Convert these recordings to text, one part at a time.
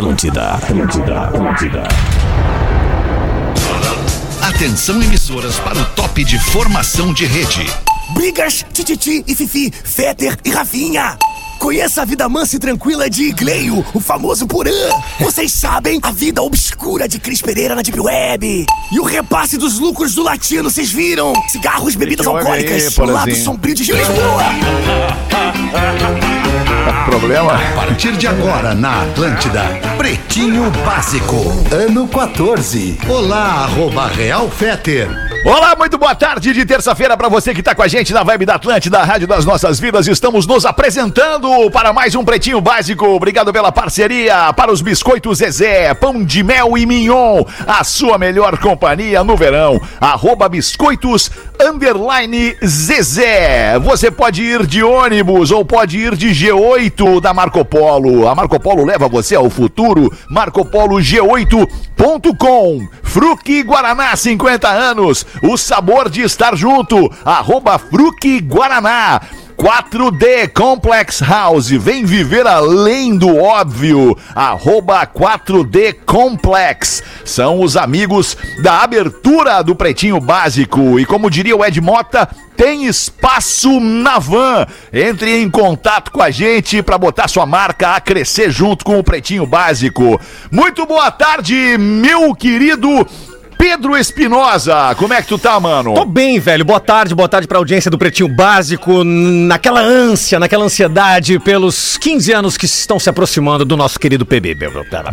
Atlântida, Atlântida, Atlântida. Atenção emissoras para o top de formação de rede. Brigas, Tititi e Fifi, Fetter e Rafinha. Conheça a vida mansa e tranquila de Gleio, o famoso Porã. Vocês sabem a vida obscura de Cris Pereira na Deep Web. E o repasse dos lucros do latino, vocês viram? Cigarros, bebidas Deep alcoólicas, aí, o lado sombrio de Lisboa. Problema? A partir de agora na Atlântida, Pretinho Básico, ano 14. Olá, arroba Real Feter. Olá, muito boa tarde de terça-feira para você que tá com a gente na Vibe da Atlântida, a Rádio das Nossas Vidas. Estamos nos apresentando para mais um Pretinho Básico. Obrigado pela parceria para os biscoitos Zezé, pão de mel e mignon, a sua melhor companhia no verão. Arroba biscoitos underline Zezé. Você pode ir de ônibus ou pode ir de G8 da Marco Polo. A Marco Polo leva você ao futuro. Marco Polo G8.com. Fruque Guaraná, 50 anos. O sabor de estar junto. Arroba Guaraná. 4D Complex House, vem viver além do óbvio. Arroba 4D Complex. São os amigos da abertura do Pretinho Básico. E como diria o Ed Mota, tem espaço na van. Entre em contato com a gente para botar sua marca a crescer junto com o Pretinho Básico. Muito boa tarde, meu querido Pedro Espinosa. Como é que tu tá, mano? Tô bem, velho. Boa tarde, boa tarde pra audiência do Pretinho Básico. Naquela ânsia, naquela ansiedade pelos 15 anos que estão se aproximando do nosso querido PB.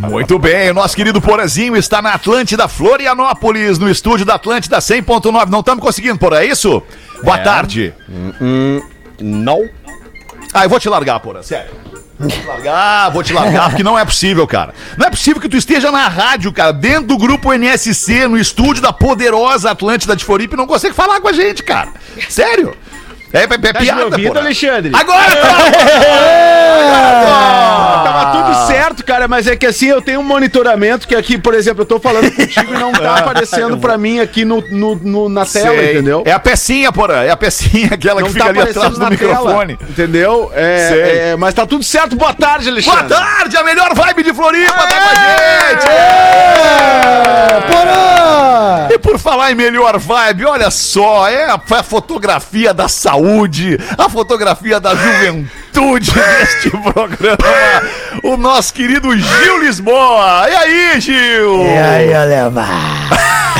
Muito bem, o nosso querido Porazinho está na Atlântida Florianópolis, no estúdio da Atlântida 100.9. Não estamos conseguindo, por é isso? Boa tarde. Não. Ah, eu vou te largar, Porã, sério. Vou te largar, vou te largar, porque não é possível, cara. Não é possível que tu esteja na rádio, cara, dentro do grupo NSC, no estúdio da poderosa Atlântida de Floripa e não consegue falar com a gente, cara. Sério. É, é, é Tá piada, me ouvindo, Porã. Alexandre? Agora tá! Tava tudo certo, cara, mas é que assim, eu tenho um monitoramento que aqui, por exemplo, eu tô falando contigo e não tá aparecendo pra mim aqui no, no- no- na tela, Sei. entendeu? É a pecinha, Porã, é a pecinha, aquela não que fica tá ali atrás do na microfone. tela, entendeu? É, é, mas tá tudo certo. Boa tarde, Boa Alexandre. tarde, a melhor vibe de Floripa tá com a gente! E por falar em melhor vibe, olha só, é a, a fotografia da saúde, a fotografia da juventude deste programa, o nosso querido Gil Lisboa. E aí, Gil? E aí, alemão?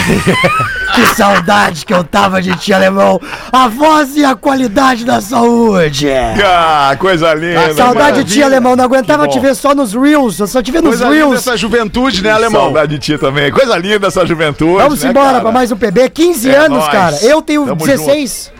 que saudade que eu tava de ti, alemão. A voz e a qualidade da saúde. Ah, coisa linda. saudade de ti, maravilha. alemão. Não aguentava te ver só nos Reels. Eu só te vi nos Coisa Reels. essa juventude, né, alemão? Saudade de ti também. Coisa linda essa juventude. Vamos né, embora cara? pra mais um PB. 15 É anos, nóis. cara. Eu tenho Tamo 16.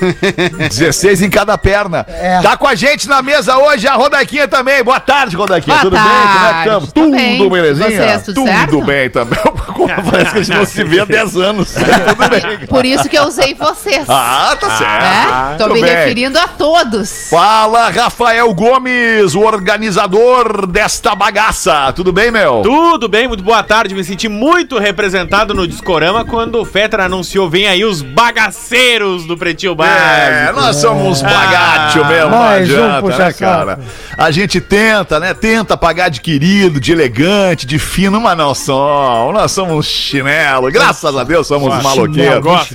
16 em cada perna. É. Tá com a gente na mesa hoje a Rodaquinha também. Boa tarde, Rodaquinha. Boa tudo bem? Como é que tarde. estamos? Tudo bem. belezinha? Vocês, tudo tudo certo? bem também. Parece que a gente não se vê há 10 anos. tudo bem. Por isso que eu usei vocês. Ah, tá certo. né? Tô Tudo me bem. referindo a todos. Fala, Rafael Gomes, o organizador desta bagaça. Tudo bem, meu? Tudo bem, muito boa tarde. Me senti muito representado no Discorama quando o Fetra anunciou: vem aí os bagaceiros do Pretinho É, nós somos bagatio mesmo, não mais um adianta, né, puxa-saco. cara? A gente tenta, né? Tenta pagar de querido, de elegante, de fino, mas não somos. Nós somos chinelo. Graças a Deus somos maloqueiros.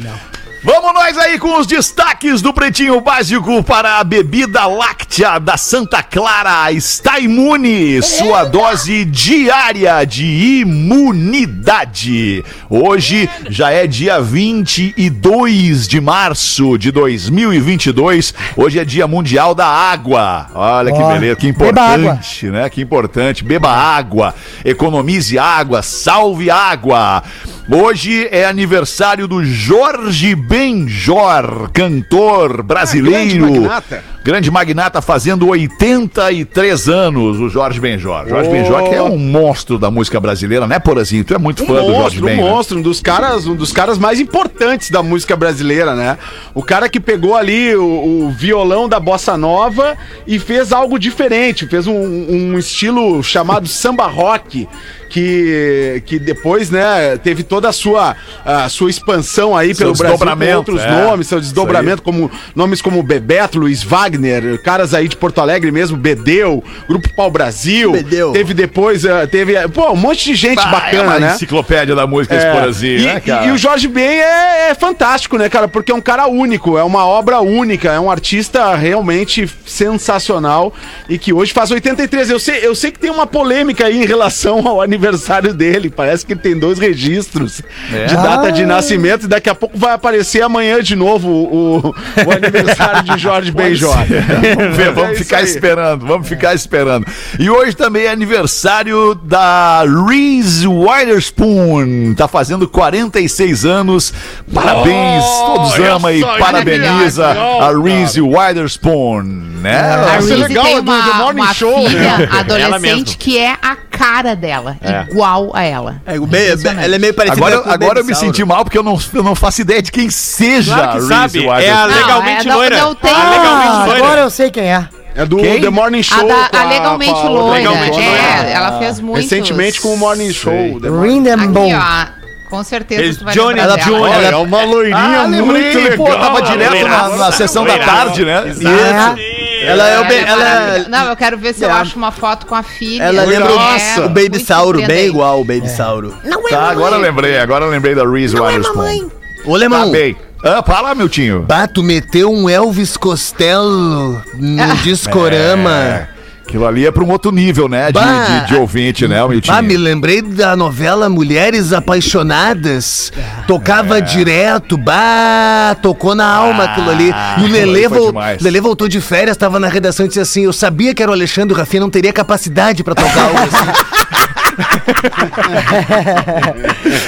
Vamos nós aí com os destaques do Pretinho Básico para a bebida láctea da Santa Clara. Está imune, sua dose diária de imunidade. Hoje já é dia 22 de março de 2022. Hoje é dia mundial da água. Olha que beleza, que importante, né? Que importante. Beba água, economize água, salve água. Hoje é aniversário do Jorge Benjor, cantor brasileiro. grande magnata. Grande magnata fazendo 83 anos, o Jorge Benjor. Jorge Benjor que é um monstro da música brasileira, né, Porazinho? Tu é muito Um fã do Jorge monstro, um né? monstro, um dos caras, um dos caras mais importantes da música brasileira, né? O cara que pegou ali o, o violão da bossa nova e fez algo diferente, fez um, um estilo chamado samba rock. Que, que depois, né, teve toda a sua, a sua expansão aí Seu pelo Brasil com desdobramento, outros é. nomes, seu desdobramento, como nomes como Bebeto, Luiz Wagner, caras aí de Porto Alegre mesmo, Bedeu, Grupo Pau Brasil. Bedeu. Teve depois, eh, teve, eh, pô, um monte de gente Ah, é bacana, uma né? enciclopédia da música É, porazinho, e, né, cara? e- e o Jorge Ben é, é fantástico, né, cara? Porque é um cara único, é uma obra única, é um artista realmente sensacional e que hoje faz 83. Eu sei, eu sei que tem uma polêmica aí em relação ao aniversário dele. Parece que ele tem dois registros É? de data de nascimento e daqui a pouco vai aparecer amanhã de novo o, o aniversário de Jorge Ben Jorge. Vamos ver, vamos É ficar aí. esperando, vamos ficar esperando. E hoje também é aniversário da Reese Witherspoon. Tá fazendo 46 anos. Parabéns, todos olha amam e parabeniza a Reese Witherspoon, né? A é Reese legal, tem é do The uma, Morning uma Show, filha né? Ela adolescente que é a cara dela, igual a ela. É, o bem- Impressionante. ela é meio parecida Agora, com o agora eu me senti mal porque eu não, eu não faço ideia de quem seja Claro que a Reese sabe, é a Witherspoon. Não, legalmente é, não- loira. não tem- A Ah, legalmente loira. agora eu sei quem é. É do Quem? The Morning A, Show. da, com a legalmente a- loira. Legalmente é, Loira. ela fez muito. Recentemente com o Morning Show. The Morning-. Aqui, ó. Com certeza tu vai Johnny, lembrar ela- dela. Johnny, ela- é uma loirinha Ah, muito lembrei, legal. pô, tava direto na, na sessão da tarde, né? É. Ela é o bem- Ela é. Não, eu quero ver se eu É. acho uma foto com a filha. Ela É lembra o- Nossa. o Baby Sauro, bem surpreendente. igual o Baby Sauro. Não é Tá, mamãe. agora eu lembrei, agora eu lembrei da Reese Não é Witherspoon. mamãe. Ô, Tá Lemão, bem. Ah, fala, meu tinho. Bato meteu um Elvis Costello no discorama. É, aquilo ali é pra um outro nível, né? De, Bah. de, de ouvinte, né, o meu Ah, me lembrei da novela Mulheres Apaixonadas. Tocava direto, bah, tocou na alma aquilo ali. E o foi vol-. Lelê voltou de férias, tava na redação e disse assim: Eu sabia que era o Alexandre, o Rafinha não teria capacidade pra tocar algo assim.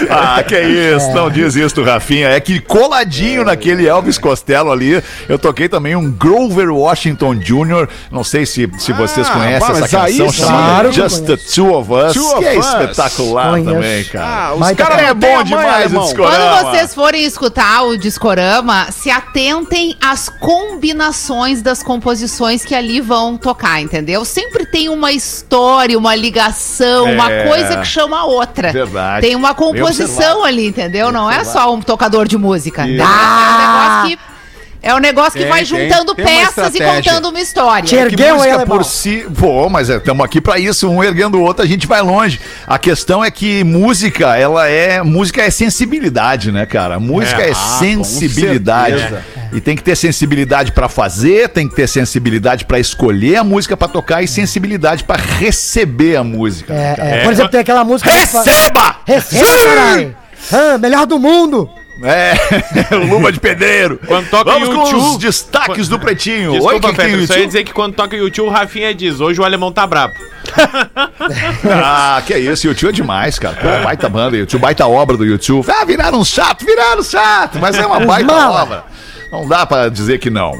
Ah, que isso, não diz isso, Rafinha. É que coladinho naquele Elvis Costello ali, eu toquei também um Grover Washington Jr. Não sei se, se vocês Ah, conhecem essa canção chamada Claro Just the Two of Us, Two of que é Us. espetacular Conheço. também, cara. Ah, os Mas caras é bom demais o discorama. Quando vocês forem escutar o discorama, se atentem às combinações das composições que ali vão tocar, entendeu? Sempre tem uma história, uma ligação, uma É. coisa que chama a outra. Verdade. Tem uma composição ali, entendeu? Não é só um tocador de música. Isso. É um negócio que, é um negócio que Tem, vai tem. juntando Tem peças e contando uma história. Que Ergueu música ela, por si. Pô, mas estamos aqui pra isso, um erguendo o outro, a gente vai longe. A questão é que música, ela é. Música é sensibilidade, né, cara? Música é, É, ah, sensibilidade. E tem que ter sensibilidade pra fazer, tem que ter sensibilidade pra escolher a música pra tocar e sensibilidade pra receber a música. né? É, é, por exemplo, tem aquela música. Receba! Receba, caralho! Ah, melhor do mundo! É, luva de pedreiro. Quando toca Vamos com U2. os destaques do Pretinho. Desculpa, Oi, que tem Pedro, no só ia YouTube? dizer que quando toca YouTube, o Rafinha diz, hoje o alemão tá brabo. Ah, que é isso, o YouTube é demais, cara. Pô, baita banda, YouTube, baita obra do YouTube. Ah, viraram chato, viraram chato, mas é uma baita mala. obra. Não dá pra dizer que não.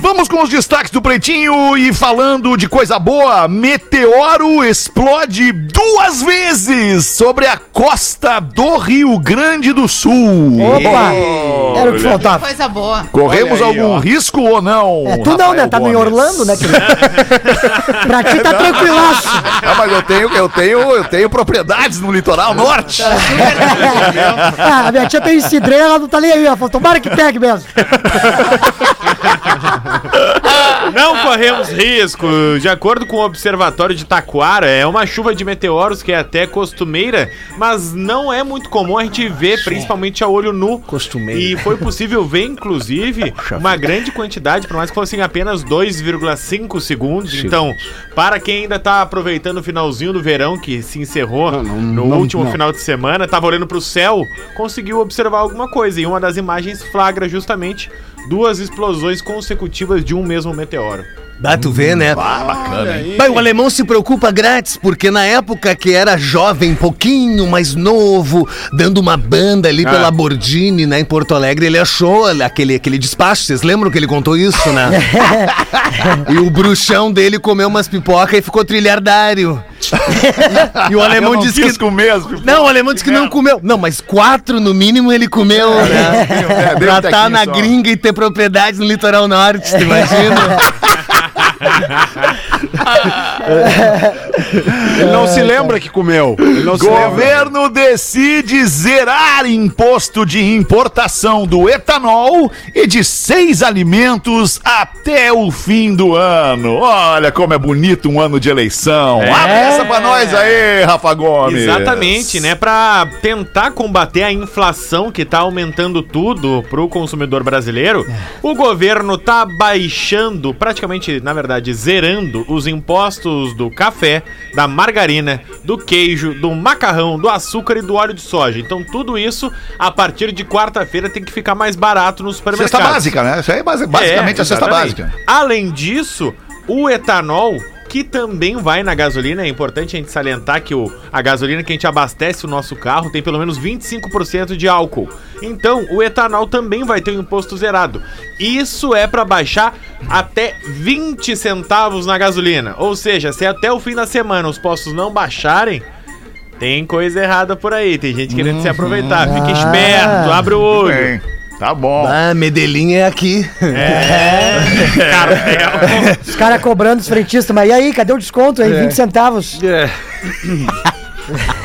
Vamos com os destaques do Pretinho e falando de coisa boa, meteoro explode duas vezes sobre a costa do Rio Grande do Sul. Opa! Era o que faltava. Coisa boa. Corremos aí, algum ó. risco ou não? É, tu não, né? Rafael Tava em? Orlando, né, pra ti tá tranquilaço. Ah, mas eu tenho, eu tenho, eu tenho propriedades no litoral norte. Ah, a minha tia tem cidreira, ela não tá nem aí. Ela falou, tomara que pegue mesmo. Corremos risco. De acordo com o Observatório de Taquara, é uma chuva de meteoros que é até costumeira, mas não é muito comum a gente ver, principalmente a olho nu. Costumeira. E foi possível ver, inclusive, uma grande quantidade, por mais que fossem apenas 2,5 segundos. Então, para quem ainda tá aproveitando o finalzinho do verão, que se encerrou Não, não, no não, último final de semana, tava olhando pro céu, conseguiu observar alguma coisa. E uma das imagens flagra justamente duas explosões consecutivas de um mesmo meteoro. Dá, tu vê, né? Ah, bacana, hein? Pai, o alemão se preocupa grátis, porque na época que era jovem, pouquinho mais novo, dando uma banda ali pela Bordini, né, em Porto Alegre, ele achou aquele, aquele despacho. Vocês lembram que ele contou isso, né? e o bruxão dele comeu umas pipoca e ficou trilhardário. E o alemão disse quis que. comer as pipocas. Não, o alemão disse que não comeu. Não, mas quatro no mínimo ele comeu, né? É, pra estar tequinho na só. gringa e ter propriedades no litoral norte, tu imagina? Ele não se lembra que comeu. Ele não se lembra. Governo decide zerar imposto de importação do etanol e de seis alimentos até o fim do ano. Olha como é bonito um ano de eleição. Abre essa pra nós aí, Rafa Gomes. Exatamente, né? Pra tentar combater a inflação que tá aumentando tudo pro consumidor brasileiro, o governo tá baixando, praticamente, na verdade, zerando os impostos do café, da margarina, do queijo, do macarrão, do açúcar e do óleo de soja. Então, tudo isso, a partir de quarta-feira, tem que ficar mais barato nos supermercados. Cesta básica, né? Isso aí é basi- basicamente É, a cesta básica. Além disso, o etanol, que também vai na gasolina, é importante a gente salientar que o, a gasolina que a gente abastece o nosso carro tem pelo menos 25% de álcool. Então, o etanol também vai ter um imposto zerado. Isso é para baixar até 20 centavos na gasolina. Ou seja, se até o fim da semana os postos não baixarem, tem coisa errada por aí. Tem gente querendo se aproveitar. Fica esperto, abre o olho. Tá bom. Ah, Medellín é aqui. É, cartel. Os caras cobrando os frentistas, mas e aí, cadê o desconto aí? 20 centavos.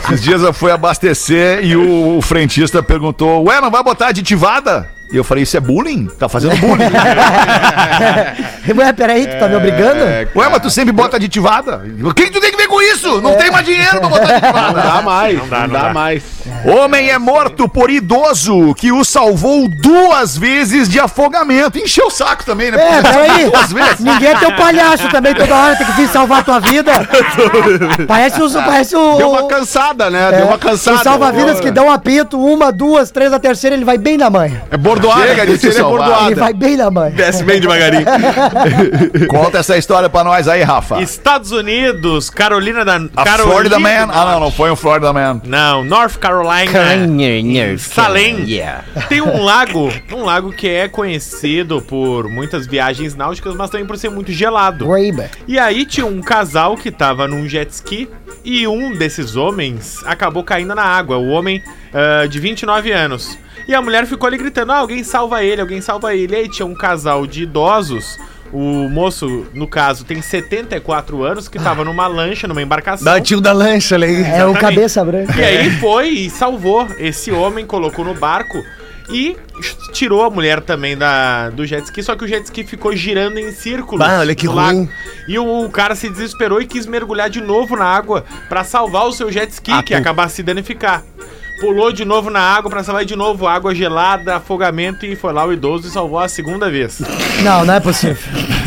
Esses dias eu fui abastecer e o, o frentista perguntou: Ué, não vai botar aditivada? E eu falei: Isso é bullying? Tá fazendo bullying? Ué, peraí, tu tá me obrigando? Ué, mas tu sempre bota aditivada? O que tu tem que ver com isso? Não tem mais dinheiro pra botar Não aditivada. dá mais. Não dá, dá, não dá. mais. Homem é morto por idoso que o salvou duas vezes de afogamento. Encheu o saco também, né? É, peraí. Duas vezes. Ninguém é teu palhaço também, toda hora tem que vir salvar a tua vida. Parece, os, parece o. Deu uma cansada, né? é, Deu uma cansada. Os salva-vidas que dão apito, uma, duas, três, a terceira, ele vai bem na manha. É bordoada. Chega de é. Ele bordoada. vai bem na manha. Desce bem devagarinho. Conta essa história pra nós aí, Rafa. Estados Unidos, Carolina da. A Carolina Florida Man. Ah, não, não foi um Florida Man. Não, North Carolina. Em Salem. Tem um lago, um lago que é conhecido por muitas viagens náuticas, mas também por ser muito gelado. E aí tinha um casal que tava num jet ski e um desses homens acabou caindo na água. O homem ah, de 29 anos. E a mulher ficou ali gritando: ah, alguém salva ele, alguém salva ele. E aí tinha um casal de idosos. O moço, no caso, tem 74 anos, que tava numa lancha, numa embarcação. Dá o tio da lancha ali. É o cabeça branca. E aí foi e salvou esse homem, colocou no barco e tirou a mulher também da, do jet ski, só que o jet ski ficou girando em círculos. Bah, olha que ruim. E o, cara se desesperou e quis mergulhar de novo na água pra salvar o seu jet ski, que ia acabar se danificar. Pulou de novo na água pra salvar de novo, água gelada, afogamento e foi lá o idoso e salvou a segunda vez. Não, não é possível.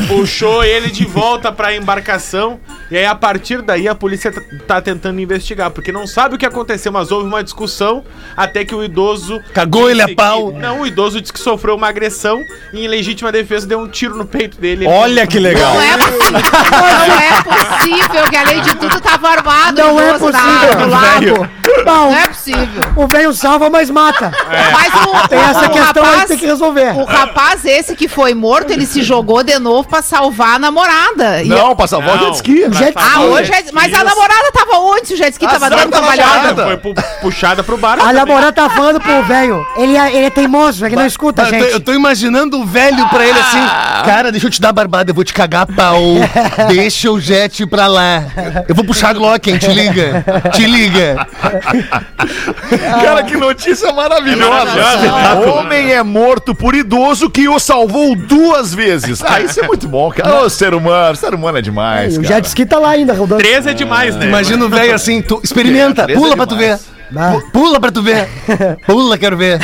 Puxou ele de volta pra embarcação e aí a partir daí a polícia tá tentando investigar, porque não sabe o que aconteceu, mas houve uma discussão até que o idoso Cagou ele a pau. que- não, o idoso disse que sofreu uma agressão e em legítima defesa deu um tiro no peito dele. Olha que legal. Não é possível. Não é possível que além de tudo tava armado. Não o é possível. no lago. Bom, Não é possível. o velho salva, mas mata. Mas o, Tem essa o questão aí rapaz, que tem que resolver. o rapaz esse que foi morto, ele se jogou de novo pra salvar a namorada. E- Não, pra salvar o jet ski. O jet Ah, hoje é- Mas a namorada tava onde? Se o jet ski tava Azar dando da trabalhada. Foi pu- puxada pro bar. A namorada tá falando pro velho. Ele é, ele é teimoso, ele não escuta, Eu tô, gente. eu tô imaginando o velho pra ele assim. Cara, deixa eu te dar a barbada, eu vou te cagar a pau. Deixa o jet pra lá. Eu vou puxar a Glock, hein? Te liga. Te liga. Cara, que notícia maravilhosa. Homem é morto por idoso que o salvou duas vezes. Ah, isso é muito bom, cara. Ô, ser humano, ser humano é demais, o cara. jet ski tá lá ainda rodando. Três é demais, né? Imagina o velho assim, tu, experimenta, É, pula é pra tu ver. Ah, Pu- Pula pra tu ver. Pula, quero ver.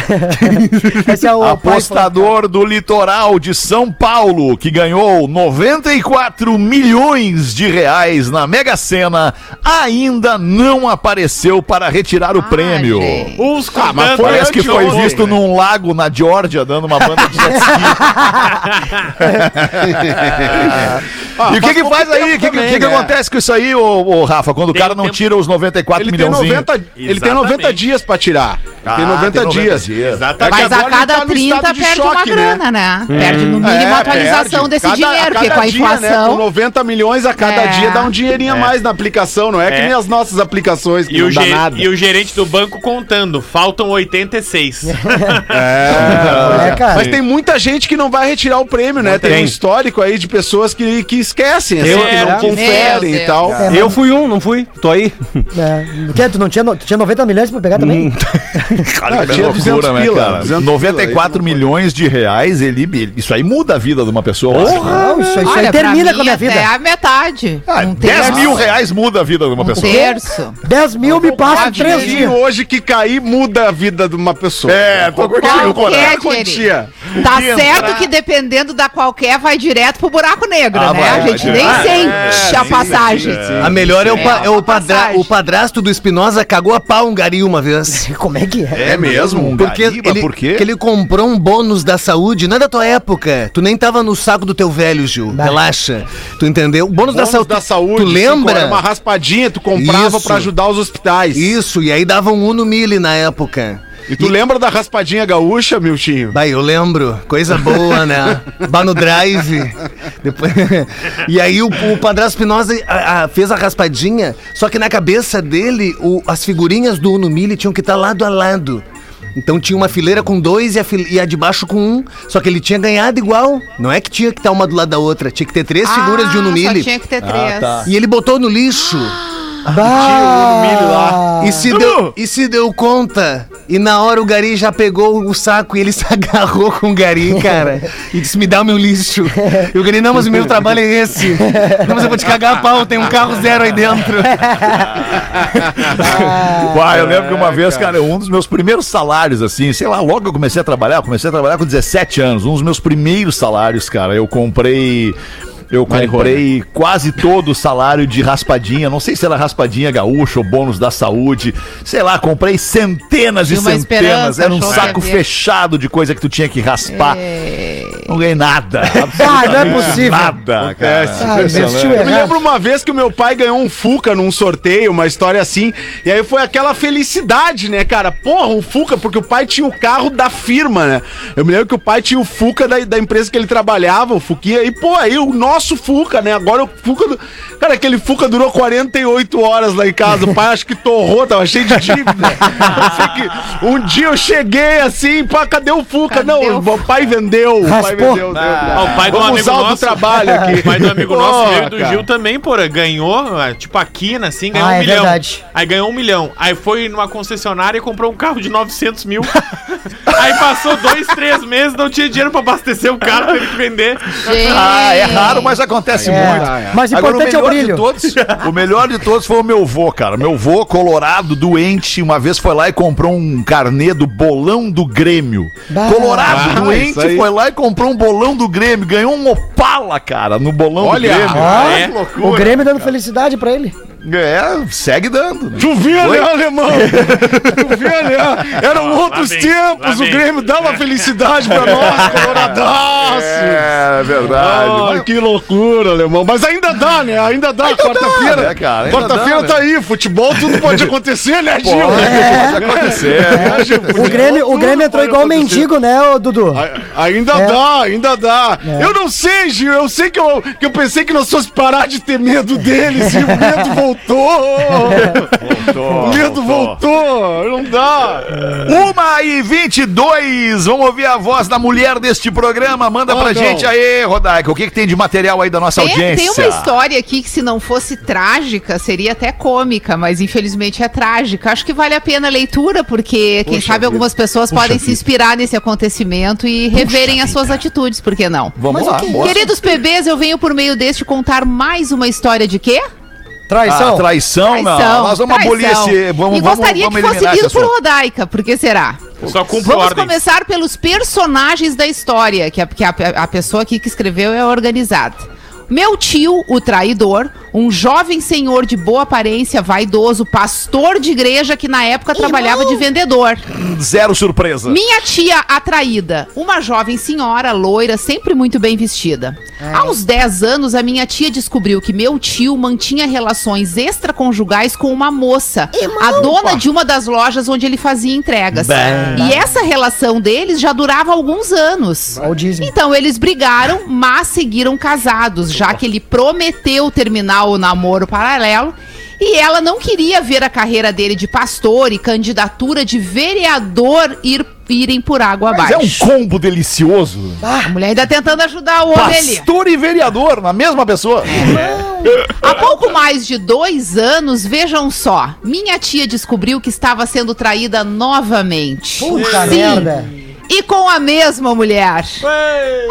esse é o Apostador do litoral de São Paulo, que ganhou 94 milhões de reais na Mega Sena, ainda não apareceu para retirar o Ah, prêmio. gente. Uns Ah, mas Parece que foi ontem, visto né? num lago na Geórgia, dando uma banda de jet ski. e o que que faz aí? O que, que- que que né? acontece com isso aí, ô, ô, Rafa, quando o Tem cara não tempo. tira os 94 Ele tem, milhões? 90, ele tem 90 Exatamente. dias pra tirar. Ah, tem 90, tem 90 dias. dias. Exatamente. É Mas a ele cada tá no 30 estado de perde choque, uma né? grana, né? Perde no mínimo É, a atualização perde. desse Cada- dinheiro, porque com a dia, né, inflação. com 90 milhões a cada É. dia dá um dinheirinho a mais na aplicação, não é, que É. nem as nossas aplicações que E não o, dá nada. e o gerente do banco contando, faltam 86. É, cara. Mas tem muita gente que não vai retirar o prêmio, né? Tem, um Tem. histórico aí de pessoas que, que esquecem, assim, que não conferem e tal. É, Eu fui um, não fui? Tô aí. É. Tu não tinha, tinha 90 milhões pra pegar também? Cara, Ah, que tinha loucura, 200 né, pila, cara? 200 94 pila, aí milhões de reais, ele, ele- isso aí muda a vida de uma pessoa. acho. Não, isso, isso aí Olha, termina pra com a minha vida. Até a metade. Ah, um 10 terço. mil reais muda a vida de uma Um pessoa. terço. 10 mil me passa em 3 dinheirinho dias. hoje que cair muda a vida de uma pessoa. É, tô curtindo, Qualquer quantia. dinheiro. Tá Que certo entrar- que dependendo da qualquer, vai direto pro buraco negro, Ah, né? vai, a vai gente direto. nem Ah, sente a passagem. A melhor é, o, pa- É, é o, padra- o padrasto do Espinosa cagou a pau um gari uma vez. Como é que é? É mesmo? Um Porque gariba, ele, por quê? que ele comprou um bônus da saúde, não é da tua época. Tu nem tava no saco do teu velho, Gil. Relaxa. Tu entendeu? O bônus, da, Bônus saúde. da saúde. Tu lembra? era Uma raspadinha, tu comprava pra ajudar os hospitais. Isso, e aí dava um Uno Mille na época. E tu lembra da raspadinha gaúcha, Miltinho? Vai, eu lembro. Coisa boa, né? Bah no drive. Depois... e aí o, o padrasto Espinosa a- a- fez a raspadinha, só que na cabeça dele, o- as figurinhas do Uno Mille tinham que estar lado a lado. Então tinha uma fileira com dois e a, fil- e a de baixo com um. Só que ele tinha ganhado igual. Não é que tinha que estar uma do lado da outra. Tinha que ter três figuras de Uno Ah, Só Mille. tinha que ter três. E ele botou no lixo. Bah. E se, deu, e se deu conta. E na hora o Gari já pegou o saco e ele se agarrou com o Gari, cara. E disse: Me dá o meu lixo. E o Gari: Não, mas o meu trabalho é esse. Não, mas eu vou te cagar a pau, tem um carro zero aí dentro. Uai, eu lembro que uma vez, cara, um dos meus primeiros salários, assim, sei lá, logo que eu comecei a trabalhar, eu comecei a trabalhar com 17 anos. Um dos meus primeiros salários, cara, eu comprei. Eu comprei quase todo o salário de raspadinha. Não sei se era raspadinha gaúcha ou bônus da saúde. Sei lá, comprei centenas e centenas. Era um saco fechado de coisa que tu tinha que raspar. Não ganhei nada. Ah, não é possível. Nada, cara. Ah, Eu me lembro uma vez que o meu pai ganhou um Fuca num sorteio, uma história assim. E aí foi aquela felicidade, né, cara? Porra, um Fuca, porque o pai tinha o carro da firma, né? Eu me lembro que o pai tinha o Fuca da, da empresa que ele trabalhava, o Fuquinha. E, pô, aí o nosso Fuca, né? Agora o Fuca. Do... Cara, aquele Fuca durou 48 horas lá em casa. O pai acho que torrou, tava cheio de dívida. Que um dia eu cheguei assim, pá, cadê o Fuca? Cadê Não, o o pai vendeu. O pai Raspou. vendeu. deu. Ah, o pai do Vamos amigo usar do nosso. trabalho aqui. O pai do amigo nosso, Porra, meu e do cara. Gil também, porra, ganhou, ah, tipo a quina, assim, ganhou Ah, um é milhão. verdade. Aí ganhou um milhão. Aí foi numa concessionária e comprou um carro de 900 mil. Aí passou dois, três meses, não tinha dinheiro pra abastecer o carro, teve que vender. Gente. Ah, é raro, mas acontece É. muito. Mas o Agora, importante é o melhor brilho. De todos, o melhor de todos foi o meu vô, cara. Meu vô, colorado, doente, uma vez foi lá e comprou um carnê do bolão do Grêmio. Bah. Colorado, Ah, doente, foi lá e comprou um bolão do Grêmio. Ganhou um Opala, cara, no bolão Olha, do Grêmio. ó, É, O loucura. Grêmio dando felicidade pra ele. É, segue dando. né? Tu né, alemão? tu né? Eram outros vem, tempos, o. Grêmio dava felicidade pra nós, coloradaço. É verdade. Ah, Mas- que loucura, alemão. Mas ainda dá, né? Ainda dá. Quarta-feira. né, Quarta-feira dá, tá aí. Futebol, tudo pode acontecer, né, Gil? Pode acontecer. É, Gil, O Grêmio, o Grêmio entrou pode igual acontecer. mendigo, né, Dudu? A- Ainda É. dá, ainda dá. Eu não sei, Gil. Eu sei que eu, que eu pensei que nós fosse parar de ter medo deles e o medo voltou. O medo voltou. Não dá. Uma e 22, vamos ouvir a voz da mulher deste programa. Manda pra gente aí, Rodaica. O que, que tem de material aí da nossa Tem, audiência? tem uma história aqui que, se não fosse trágica, seria até cômica, mas infelizmente é trágica. Acho que vale a pena a leitura, porque quem sabe algumas pessoas podem se inspirar nesse acontecimento e reverem as suas atitudes, por que não? Vamos lá, mostra. Queridos PBs, eu venho por meio deste contar mais uma história de quê? Traição. Ah, traição, não. Nós vamos abolir esse. Vamos, e vamos, gostaria vamos que fosse lido por. Rodaica, por que será? Eu só cumpro Vamos ordens. começar pelos personagens da história, que, a, que a, a pessoa aqui que escreveu é organizada. Meu tio, o traidor, um jovem senhor de boa aparência, vaidoso, pastor de igreja que na época trabalhava de vendedor. Zero surpresa. Minha tia atraída, uma jovem senhora, loira, sempre muito bem vestida. Aos 10 anos, a minha tia descobriu que meu tio mantinha relações extraconjugais com uma moça, a dona de uma das lojas onde ele fazia entregas. E essa relação deles já durava alguns anos. Olha o dízimo. Então eles brigaram, mas seguiram casados, já que ele prometeu terminar o namoro paralelo. E ela não queria ver a carreira dele de pastor e candidatura de vereador ir, irem por água Mas é abaixo. um combo delicioso. A mulher ainda tentando ajudar o homem ali. Pastor e vereador, na mesma pessoa. Há pouco mais de dois anos, vejam só, minha tia descobriu que estava sendo traída novamente. Puta Sim, merda. E com a mesma mulher.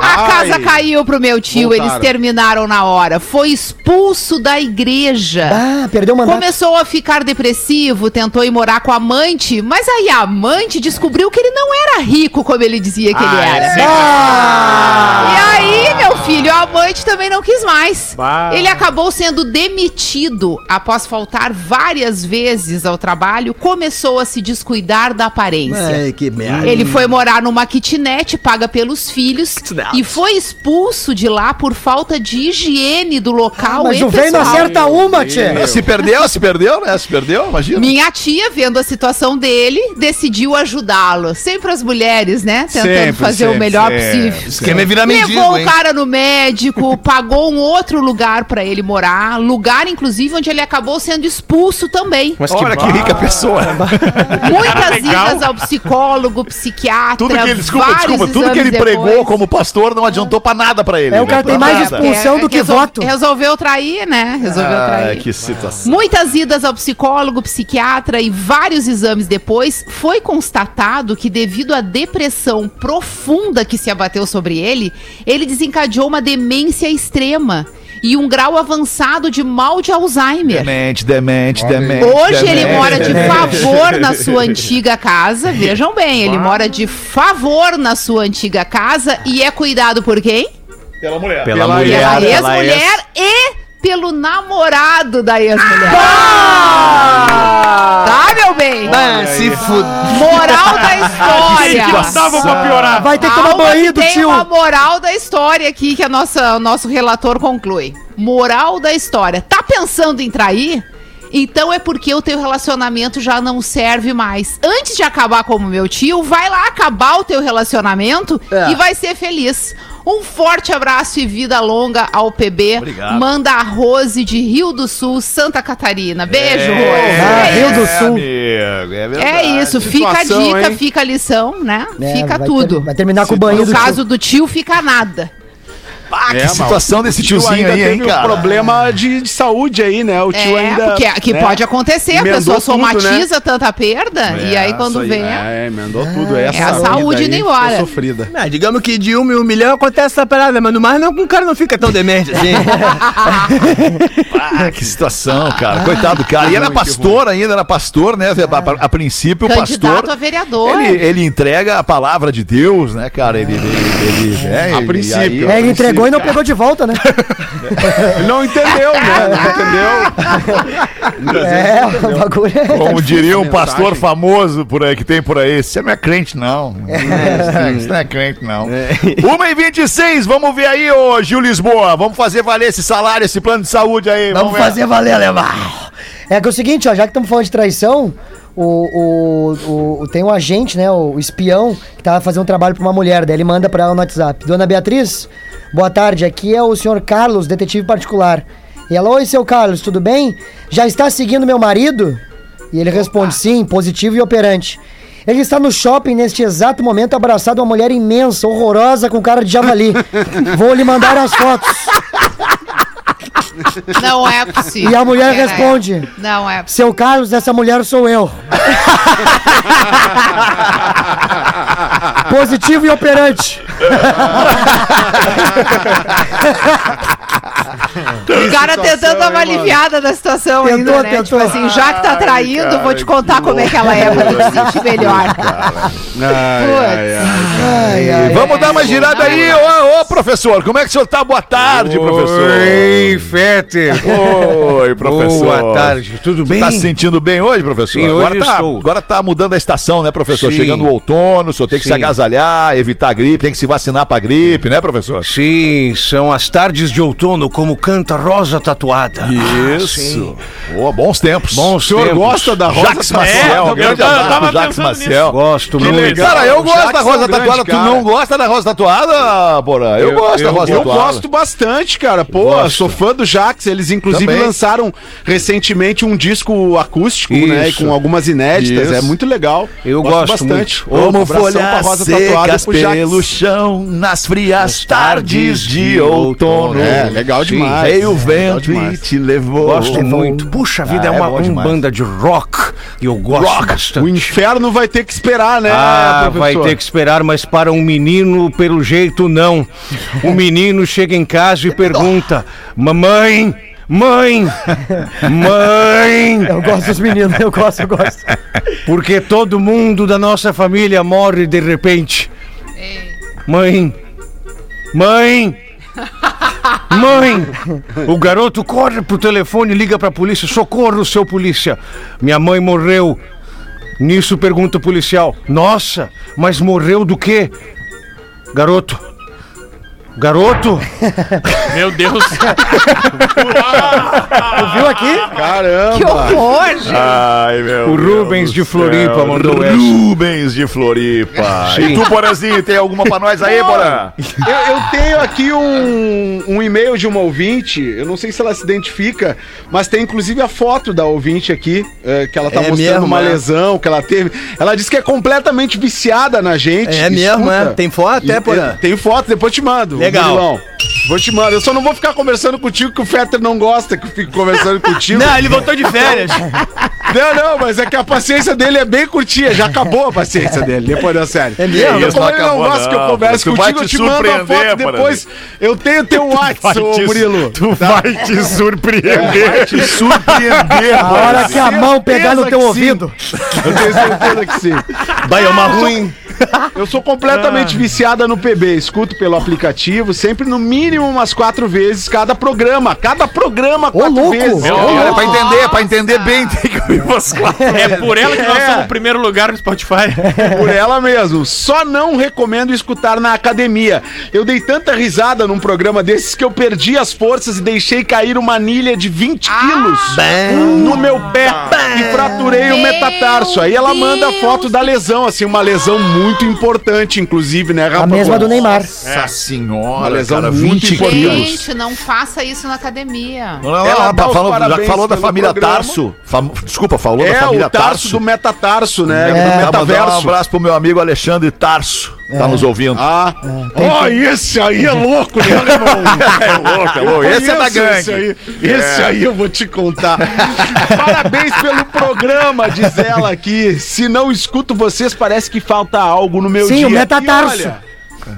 A casa caiu pro meu tio, Voltaram. eles terminaram na hora. Foi expulso da igreja. Ah, perdeu o mandato. Começou a ficar depressivo, tentou ir morar com a amante, mas aí a amante descobriu que ele não era rico como ele dizia que ele Ah, era. é E aí, meu filho, a amante também não quis mais. Bah. Ele acabou sendo demitido após faltar várias vezes ao trabalho, começou a se descuidar da aparência. Ai, que merda. Ele foi morar numa kitnet paga pelos filhos e foi expulso de lá por falta de higiene do local. Mas e o velho não acerta uma, tia. Se perdeu, se perdeu, né? Se perdeu, imagina. Minha tia, vendo a situação dele, decidiu ajudá-lo. Sempre as mulheres, né? Tentando Sempre, fazer o sempre, melhor sempre. possível. Esquema é virar Levou mendigo, o hein? cara no médico, pagou um outro lugar pra ele morar, lugar inclusive onde ele acabou sendo expulso também. Mas Olha que rica pessoa. Muitas idas ao psicólogo, psiquiatra, Tudo que ele, desculpa, desculpa, tudo que ele pregou depois. como pastor não adiantou pra nada pra ele. É, o né? cara tem Pra mais nada. expulsão do que resol- voto. Resolveu trair, né? Resolveu Ah, trair. que situação. Muitas idas ao psicólogo, psiquiatra e vários exames depois, foi constatado que, devido à depressão profunda que se abateu sobre ele, ele desencadeou uma demência extrema e um grau avançado de mal de Alzheimer. Demente, demente, demente. Hoje ele demente. mora de favor na sua antiga casa. Vejam bem, ele mora de favor na sua antiga casa e é cuidado por quem? Pela mulher. Pela Pela mulher, pela ex-mulher e pelo namorado da ex-mulher. Ah! Tá, meu bem? Se fuder. Moral da história. Dava pra piorar. Vai ter que tomar banho do tem tio. uma moral da história aqui que a nossa, o nosso relator conclui. Moral da história. Tá pensando em trair? Então é porque o teu relacionamento já não serve mais. Antes de acabar como meu tio, vai lá acabar o teu relacionamento É. e vai ser feliz. Um forte abraço e vida longa ao PB. Obrigado. Manda a Rose de Rio do Sul, Santa Catarina. Beijo, É, Rose. Ah, É Rio isso. do Sul. amigo, é verdade. É isso, fica a situação, dica, hein? fica a lição, né? É, fica vai tudo. ter- vai terminar com o banho No do caso do tio, fica nada. Ah, que É, situação desse tio tiozinho ainda aí, hein, teve um cara? problema de, de saúde aí, né? O tio é, ainda. porque que né? pode acontecer, a pessoa tudo, somatiza tanta perda e aí quando aí, vem. É, emendou tudo. É, a saúde indo embora. Sofrida. Ah, digamos que de um um milhão acontece essa parada, mas no mais não, o cara não fica tão demente assim. Ah, que situação, cara. Coitado do cara. E era pastor ainda, era pastor, né? A, a princípio, o Candidato pastor. a vereador. Ele, ele entrega a palavra de Deus, né, cara? Ele. ele, ele- é, A ele- princípio. aí- É, ele entregou e não pegou de volta, né? Não entendeu, né? Não entendeu. É, o bagulho é. Como diria um pastor famoso por aí, que tem por aí, você não é crente, não. Você não é crente, não. 1h26, vamos ver aí, ô Gil Lisboa. Vamos fazer valer esse salário, esse plano de saúde aí. Vamos ver. fazer valer, alemão. É que é o seguinte, ó, já que estamos falando de traição, o, o, o- tem um agente, né, o, espião, que tava fazendo um trabalho pra uma mulher, daí ele manda pra ela no WhatsApp. Dona Beatriz, boa tarde, aqui é o senhor Carlos, detetive particular. E ela, oi, seu Carlos, tudo bem? Já está seguindo meu marido? E ele responde, sim, positivo e operante. Ele está no shopping neste exato momento abraçado a uma mulher imensa, horrorosa, com cara de javali. Vou lhe mandar as fotos. Não é possível. E a mulher Pera aí. responde: Não é Seu Carlos, essa mulher sou eu. Positivo e operante. O cara tentando dar uma aliviada da situação Tentou, ainda, né? tentou. Tipo assim, já que tá traindo, vou te contar como é que ela é pra te sentir melhor. Ai, ai, Vamos dar uma girada aí, ô, ô, professor. Como é que o senhor tá? Boa tarde, professor. Oi, Fetter. Oi, professor. Boa tarde, tudo bem? Tá se sentindo bem hoje, professor? Sim, hoje agora, tá, estou. agora tá mudando a estação, né, professor? Sim. Chegando o outono, o senhor tem que se Sim. agasalhar, evitar a gripe, tem que se vacinar pra gripe, né, professor? Sim, são as tardes de outono, como canta Rosa Tatuada. Isso. Boa, bons tempos. Bons O senhor tempos. gosta da Rosa Jacques Tatuada? Maciel, eu um grande tava- eu abraço Jacques Maciel. Gosto Que muito. legal. Cara, eu gosto Jacques da é Rosa grande Tatuada. Tu não gosta da Rosa Tatuada, Porã? Eu, gosto da Rosa Eu Tatuada. gosto bastante, cara. Pô, Gosto. sou fã do Jax. Eles, inclusive, Também. lançaram recentemente um disco acústico, né? E Isso. com algumas inéditas. Isso. É muito legal. Eu gosto muito. Ô, um abração pra Rosa Tatuada pelo chão nas frias tardes de outono. É, legal. Demais. Veio o Legal vento demais. e te levou. Gosto muito. Puxa vida, Ah, é é uma, banda de rock e eu gosto O bastante. inferno vai ter que esperar, né, Ah, professor? vai ter que esperar, mas para um menino, pelo jeito, não. O menino chega em casa e pergunta: Mamãe, mãe, mãe, Eu gosto dos meninos, eu gosto, eu gosto. porque todo mundo da nossa família morre de repente. Mãe, mãe, mãe. O garoto corre pro telefone e liga pra polícia: Socorro, seu polícia. Minha mãe morreu. Nisso pergunta o policial: Nossa, mas morreu do quê? Garoto. Garoto? Meu Deus. Tu viu aqui? Caramba! Que horror, gente. Ai, meu O Deus Rubens do de Floripa céu. mandou essa. Rubens de Floripa. Sim. E tu, Porazinho, tem alguma pra nós aí, Porã? Eu, eu tenho aqui um, um e-mail de uma ouvinte, eu não sei se ela se identifica, mas tem inclusive a foto da ouvinte aqui, é, que ela tá É mostrando mesmo, uma é? lesão que ela teve. Ela disse que é completamente viciada na gente. É mesmo, é? Tem foto, é, Porã? Tem foto, depois te mando. Legal. Murilão. Vou te mandar. Eu só não vou ficar conversando contigo que o Fetter não gosta que eu fique conversando contigo. Não, ele voltou de férias. Não, não, mas é que a paciência dele é bem curtinha. Já acabou a paciência dele, depois da série. É mesmo? Isso, como não ele não acabou, gosta que eu não. converse Tu vai contigo, eu te te mando a foto depois. Eu tenho teu WhatsApp, ô Murilo. Tu vai te surpreender. te surpreender, A hora que a mão pegar no teu ouvido. Eu tenho certeza que sim. Vai, é uma ruim. Eu sou completamente viciada no PB. Escuto pelo aplicativo, sempre no mínimo umas quatro vezes cada programa. Cada programa quatro louco! vezes. Meu Olha, É pra entender, pra entender bem, tem que ouvir umas quatro. É por ela que nós É. somos o primeiro lugar no Spotify. Por ela mesmo. Só não recomendo escutar na academia. Eu dei tanta risada num programa desses que eu perdi as forças e deixei cair uma anilha de 20 quilos no meu pé e fraturei o Meu metatarso. Aí ela manda a foto da lesão, assim, uma lesão muito importante, inclusive, né, A rapaz? mesma do Neymar. Nossa senhora, Uma lesão cara, muito 20 importante. quilos. Gente, não faça isso na academia. Não, não, Ela não, falou, já falou da família. Tarso. Fam- Desculpa, falou da É, família o tarso do metatarso, né? É, do mandar um metaverso. abraço pro meu amigo Alexandre Tarso, tá nos ouvindo. Ah, ó, esse aí é louco, né, alemão? é louco, é louco. Esse é da Conheço Esse gangue. aí, esse É. aí eu vou te contar. Parabéns pelo programa, diz ela aqui. Se não escuto vocês, parece que falta algo no meu Sim, dia. o metatarso. E olha,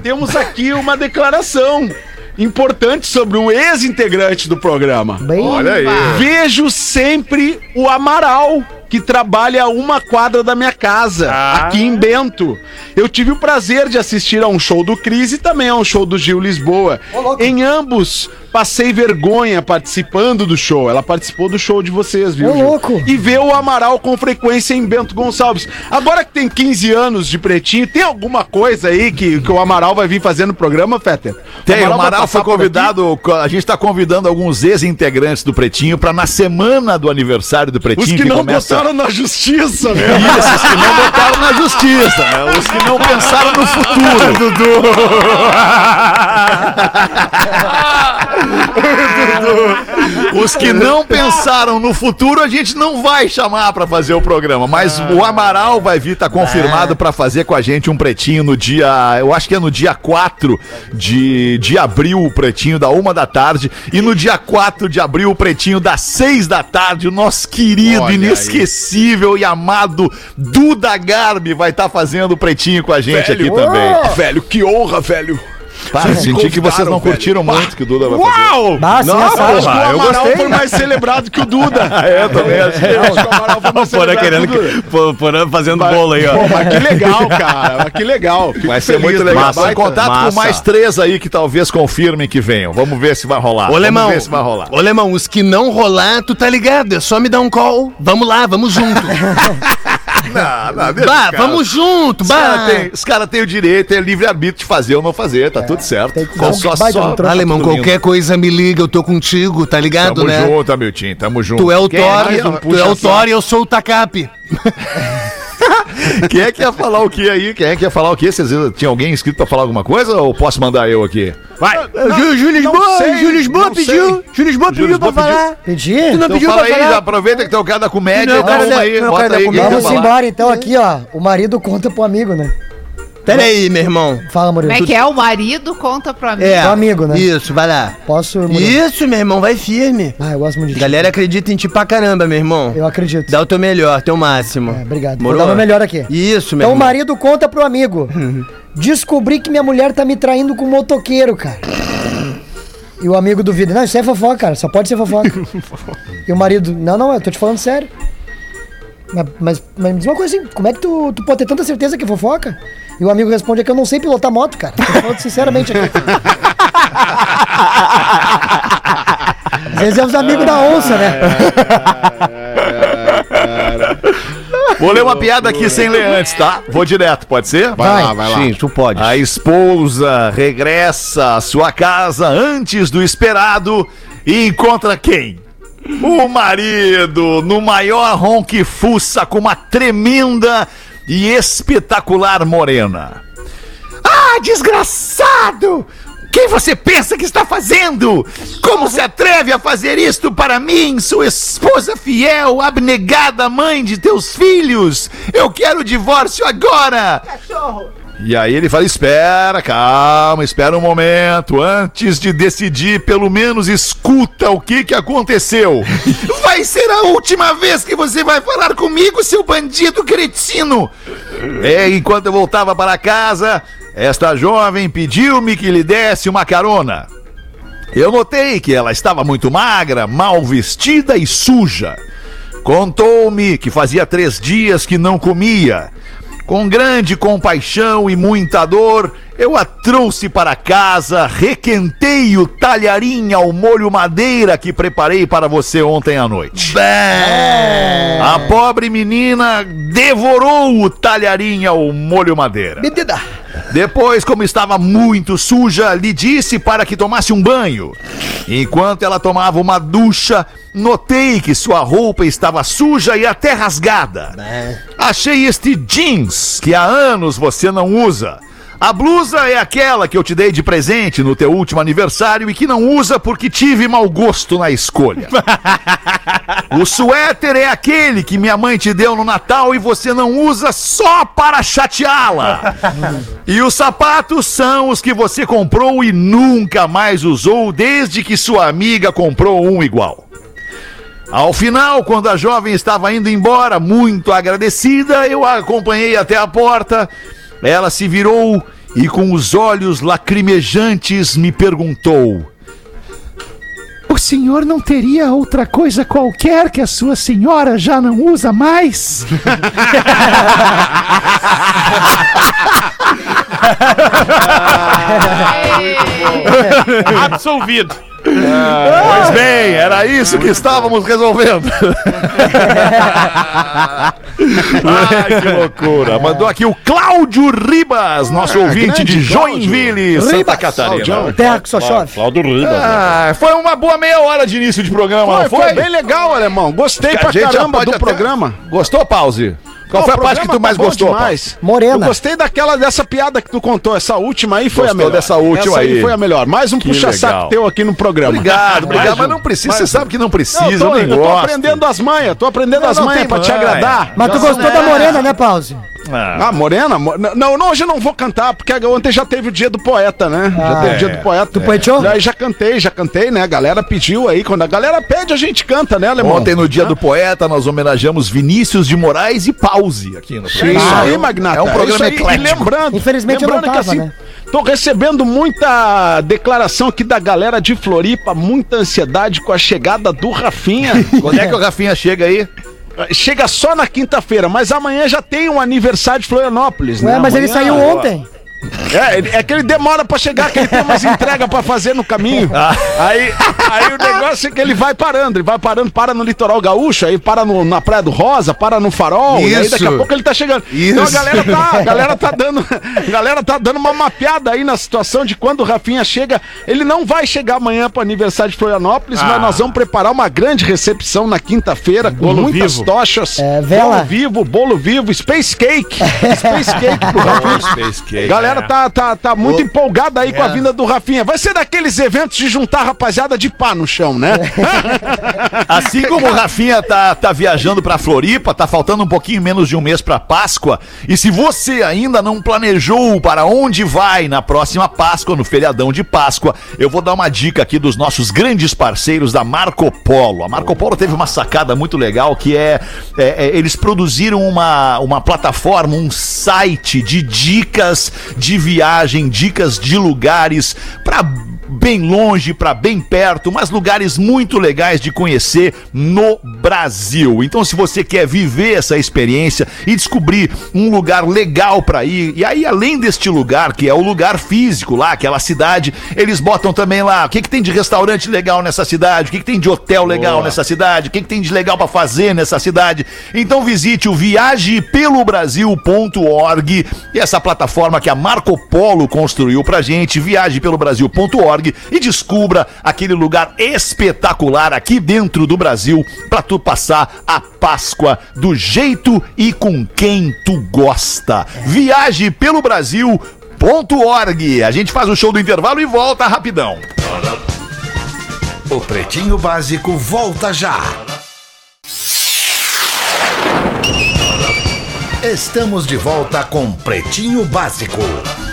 temos aqui uma declaração importante sobre um ex-integrante do programa. Bem, Olha aí. Vejo sempre o Amaral, que trabalha a uma quadra da minha casa, aqui em Bento. Eu tive o prazer de assistir a um show do Cris e também a um show do Gil Lisboa. em ambos, passei vergonha participando do show. Ela participou do show de vocês, viu? Ô, Gil? louco. E vê o Amaral com frequência em Bento Gonçalves. Agora que tem 15 anos de pretinho, tem alguma coisa aí que, que o Amaral vai vir fazer no programa, Fetter? Tem, o Amaral passar foi convidado, a gente tá convidando alguns ex-integrantes do Pretinho pra na semana do aniversário do Pretinho, Os que, não botaram na justiça, né? Isso, os que não botaram na justiça, né? Os que não pensaram no futuro. Dudu. Os que não pensaram no futuro, a gente não vai chamar pra fazer o programa. Mas o Amaral vai vir, tá confirmado pra fazer com a gente um pretinho no dia. Eu acho que é no dia 4 de, de abril, o pretinho, da uma da tarde. E no dia 4 de abril, o pretinho, das 6 da tarde. O nosso querido, Olha inesquecível e amado Duda Garbi vai estar fazendo o pretinho com a gente aqui também. Velho, que honra, velho. Para, senti que vocês não curtiram muito que o Duda vai fazer. Uau! Sim, Não, assado. acho que o eu Amaral foi mais celebrado que o Duda. É, eu também achei. Acho que o Amaral foi mais Porã celebrado querendo que Porã fazendo Mas- bolo aí, ó. Pô, mas que legal, cara. Mas que legal. Fico Vai ser feliz, muito legal. massa. Vai em contato massa. com mais três aí que talvez confirmem que venham. Vamos ver se vai rolar. Ô, Lemão, Vamos ver se vai rolar. ô, Lemão, os que não rolar, tu tá ligado, é só me dar um call. Vamos lá, vamos junto. Não, não, deixa bah, os caras. vamos junto, Os bah. caras têm os cara têm o direito, é livre-arbítrio de fazer ou não fazer, tá tudo certo. tem que Só- dar um só. Alemão, lindo. qualquer coisa me liga, eu tô contigo, tá ligado, Tamo né? junto, Hamilton, tamo junto. Tu é o Quem Thor, ia- tu é o Thor e eu sou o Tacape. Quem é que ia falar o que aí? Quem é que ia falar o que? Vocês tinha alguém inscrito pra falar alguma coisa ou posso mandar eu aqui? Vai! Júlio, Júlio Lisboa, Júlio Lisboa pediu. Júlio Lisboa pediu pra pediu. falar. Pedi? Tu não Então pediu fala pra aí, falar? já aproveita que tem o cara da comédia, Não, cara vamos da- aí, bota cara da aí. Vamos embora então aqui, ó. O marido conta pro amigo, né? Pera aí, meu irmão. Fala, Como Murilo. é que é? O marido conta pra mim. É. Pro amigo, né? Isso, vai lá. Posso, Murilo? Isso, meu irmão, vai firme. Ah, eu gosto muito de ti. Galera acredita em ti pra caramba, meu irmão. Eu acredito. Dá o teu melhor, teu máximo. É, obrigado. Vou Morou? dar o meu melhor aqui. Isso, meu Então o irmão. marido conta pro amigo. Descobri que minha mulher tá me traindo com um motoqueiro, cara. E o amigo duvida. Não, isso é fofoca, cara. Só pode ser fofoca. e o marido, não, não, eu tô te falando sério. Mas, mas, mas me diz uma coisa assim, como é que tu, tu pode ter tanta certeza que é fofoca? E o amigo responde é que eu não sei pilotar moto, cara. Tô falando sinceramente aqui. Às vezes é os amigos da onça, né? Vou ler uma piada aqui sem ler antes, tá? Vou direto, pode ser? Vai lá, vai lá. Sim, tu pode. A esposa regressa à sua casa antes do esperado e encontra quem? O marido no maior ronque fuça com uma tremenda e espetacular morena. Ah, desgraçado! Quem você pensa que está fazendo? Como se atreve a fazer isto para mim, sua esposa fiel, abnegada mãe de teus filhos? Eu quero o divórcio agora! E aí ele fala: espera, calma, espera um momento. Antes de decidir, pelo menos escuta o que, que aconteceu. Vai ser a última vez que você vai falar comigo, seu bandido cretino. É, enquanto eu voltava para casa, esta jovem pediu-me que lhe desse uma carona. Eu notei que ela estava muito magra, mal vestida e suja. Contou-me que fazia três dias que não comia. Com grande compaixão e muita dor, eu a trouxe para casa, requentei o talharim ao molho madeira que preparei para você ontem à noite. A pobre menina devorou o talharim ao molho madeira. Medida. Depois, como estava muito suja, lhe disse para que tomasse um banho. Enquanto ela tomava uma ducha, notei que sua roupa estava suja e até rasgada. Achei este jeans que há anos você não usa. A blusa é aquela que eu te dei de presente no teu último aniversário e que não usa porque tive mau gosto na escolha. O suéter é aquele que minha mãe te deu no Natal e você não usa só para chateá-la. E os sapatos são os que você comprou e nunca mais usou desde que sua amiga comprou um igual. Ao final, quando a jovem estava indo embora, muito agradecida, eu a acompanhei até a porta. Ela se virou e, com os olhos lacrimejantes, me perguntou: O senhor não teria outra coisa qualquer que a sua senhora já não usa mais? Absolvido. Pois bem, era isso que estávamos resolvendo. Ai, que loucura. Mandou aqui o Cláudio Ribas, nosso ouvinte de Joinville, Santa Ribas. Catarina. Terra que só chove. Cláudio Ribas. né? Ah, foi uma boa meia hora de início de programa, Foi, foi foi? bem legal, alemão. Gostei A pra caramba do até- programa. Gostou, Pause? Qual foi a parte que tu mais tá gostou? demais. Morena. Eu gostei daquela dessa piada que tu contou, essa última aí foi Gostou a melhor. dessa última essa aí. foi a melhor. Mais um Que puxa-saco legal. teu aqui no programa. Obrigado, obrigado, Mais mas um. não precisa, Mais você um. sabe que não Não, precisa, eu tô, eu eu tô aprendendo as manhas, tô aprendendo Não, as manhas pra te agradar. Mas tu gostou da morena, né, Pause? Ah, Ah, Morena? Mo- Não, não, hoje eu não vou cantar, porque ontem já teve o dia do poeta, né? já teve o dia do poeta. Tu poeteou? Aí já cantei, já cantei, né? A galera pediu aí. Quando a galera pede, a gente canta, né, Alemão? Ontem, no dia do poeta, nós homenageamos Vinícius de Moraes e Pause aqui no É isso aí, Magnata. É um programa aí. E eclético. lembrando, Infelizmente eu lembrando não que tava, assim, né? Tô recebendo muita declaração aqui da galera de Floripa, muita ansiedade com a chegada do Rafinha. Quando é que o Rafinha chega aí? Chega só na quinta-feira, mas amanhã já tem um aniversário de Florianópolis, Ué, né? mas ele Amanhã- saiu ontem. É, ele- é que ele demora pra chegar, que ele tem umas entregas pra fazer no caminho. Aí, aí o negócio é que ele vai parando, ele vai parando, para no litoral gaúcho, aí para no- na Praia do Rosa, para no Farol, e aí daqui a Isso. pouco ele tá chegando. Então a Isso. galera tá, a galera tá dando, a galera tá dando uma mapeada aí na situação de quando o Rafinha chega. Ele não vai chegar amanhã pro aniversário de Florianópolis, mas nós vamos preparar uma grande recepção na quinta-feira com Bolo muitas vivo. tochas. É, vela. Bolo vivo, bolo vivo, Space Cake. Space Cake pro Rafinha. Galera tá, tá, tá muito empolgada aí com a vinda do Rafinha. Vai ser daqueles eventos de juntar a rapaziada de pá no chão, né? Assim como o Rafinha tá, tá viajando pra Floripa, tá faltando um pouquinho menos de um mês pra Páscoa. E se você ainda não planejou para onde vai na próxima Páscoa, no feriadão de Páscoa, eu vou dar uma dica aqui dos nossos grandes parceiros da Marco Polo. A Marco Polo teve uma sacada muito legal que é, é, é, eles produziram uma, uma plataforma, um site de dicas de viagem, dicas de lugares para bem longe para bem perto, mas lugares muito legais de conhecer no Brasil. Então, se você quer viver essa experiência e descobrir um lugar legal para ir, e aí além deste lugar, que é o lugar físico lá, aquela cidade, eles botam também lá o que, que tem de restaurante legal nessa cidade, o que, que tem de hotel legal nessa cidade, o que, que tem de legal para fazer nessa cidade. Então, visite o viagepelobrasil.org e essa plataforma que a Marco Polo construiu pra gente, viagepelobrasil.org e descubra aquele lugar espetacular aqui dentro do Brasil pra tu passar a Páscoa do jeito e com quem tu gosta. Viaje pelo Brasil.org. A gente faz o show do intervalo e volta rapidão. O Pretinho Básico volta já. Estamos de volta com Pretinho Básico.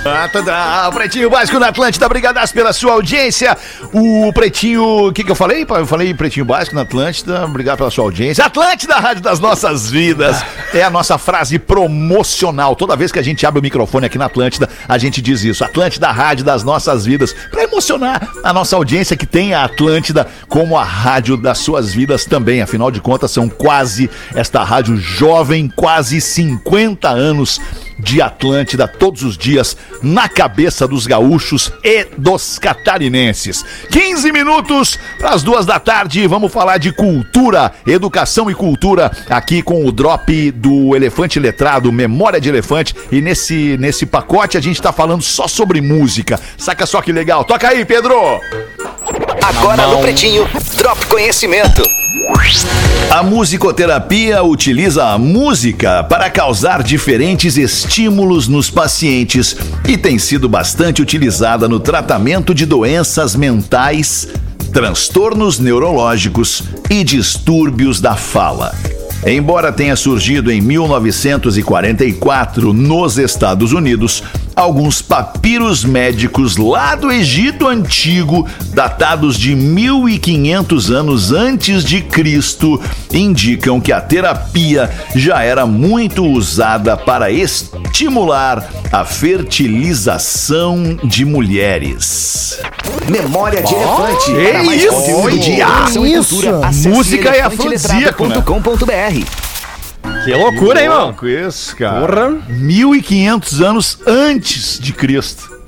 Ah, tá, tá. O Pretinho Básico na Atlântida, obrigadas pela sua audiência. O Pretinho, o que que eu falei? Eu falei Pretinho Básico na Atlântida, obrigado pela sua audiência. Atlântida, a rádio das nossas vidas. É a nossa frase promocional. Toda vez que a gente abre o microfone aqui na Atlântida, a gente diz isso. Atlântida, a rádio das nossas vidas. Pra emocionar a nossa audiência que tem a Atlântida como a rádio das suas vidas também. Afinal de contas, são quase esta rádio jovem, quase 50 anos de Atlântida todos os dias na cabeça dos gaúchos e dos catarinenses. 15 minutos para as duas da tarde. Vamos falar de cultura, educação e cultura aqui com o drop do Elefante Letrado, Memória de Elefante. E nesse, nesse pacote a gente está falando só sobre música. Saca só que legal. Toca aí, Pedro! Agora no Pretinho, Drop Conhecimento. A musicoterapia utiliza a música para causar diferentes estímulos nos pacientes e tem sido bastante utilizada no tratamento de doenças mentais, transtornos neurológicos e distúrbios da fala. Embora tenha surgido em 1944 nos Estados Unidos, alguns papiros médicos lá do Egito Antigo, datados de 1500 anos antes de Cristo, indicam que a terapia já era muito usada para estimular a fertilização de mulheres. Memória de Elefante. que Para mais isso? conteúdo de Olha educação e isso. cultura, Música é afrodisíaco, Que loucura, hein, mano? Isso, cara. Porra. 1500 anos antes de Cristo.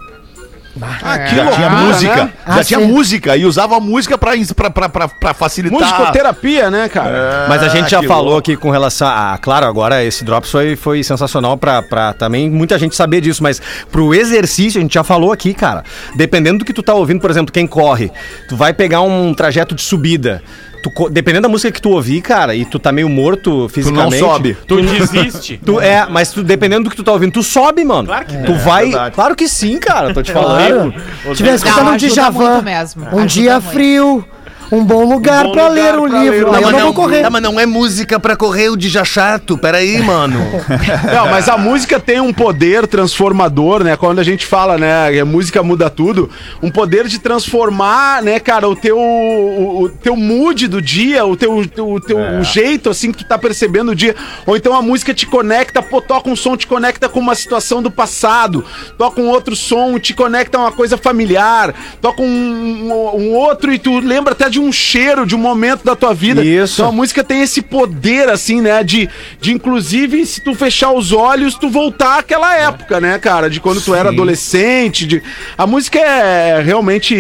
Ah, que já tinha música, né? já Ah, tinha sim. música e usava a música pra, pra, pra, pra, pra facilitar. Musicoterapia, né, cara? Mas a gente já que falou louco. aqui com relação a. Claro, agora esse Drops foi, foi sensacional pra, pra também muita gente saber disso, mas pro exercício, a gente já falou aqui, cara. Dependendo do que tu tá ouvindo, por exemplo, quem corre, tu vai pegar um trajeto de subida. Tu dependendo da música que tu ouvir, cara, e tu tá meio morto fisicamente. sobe. Tu desiste. Tu, é, mas tu, dependendo do que tu tá ouvindo, tu sobe, mano. Claro que Tu vai. verdade. Claro que sim, cara. Tô te falando. Claro. Não, escutando um Djavan, um dia muito. Um bom lugar Um lugar ler um pra ler livro. Aí eu mas não vou correr. Tá, mas não é música pra correr o de já chato. Peraí, mano. Não, mas a música tem um poder transformador, né? Quando a gente fala, né, que a música muda tudo, um poder de transformar, né, cara, o teu o, o teu mood do dia, o teu, o teu o jeito assim que tu tá percebendo o dia. Ou então a música te conecta, pô, toca um som, te conecta com uma situação do passado, toca um outro som, te conecta a uma coisa familiar, toca um, um, um outro e tu lembra até de um cheiro, de um momento da tua vida. Isso. Então a música tem esse poder, assim, né? De, de inclusive, se tu fechar os olhos, tu voltar àquela época, né, cara? De quando tu era adolescente. De... A música é realmente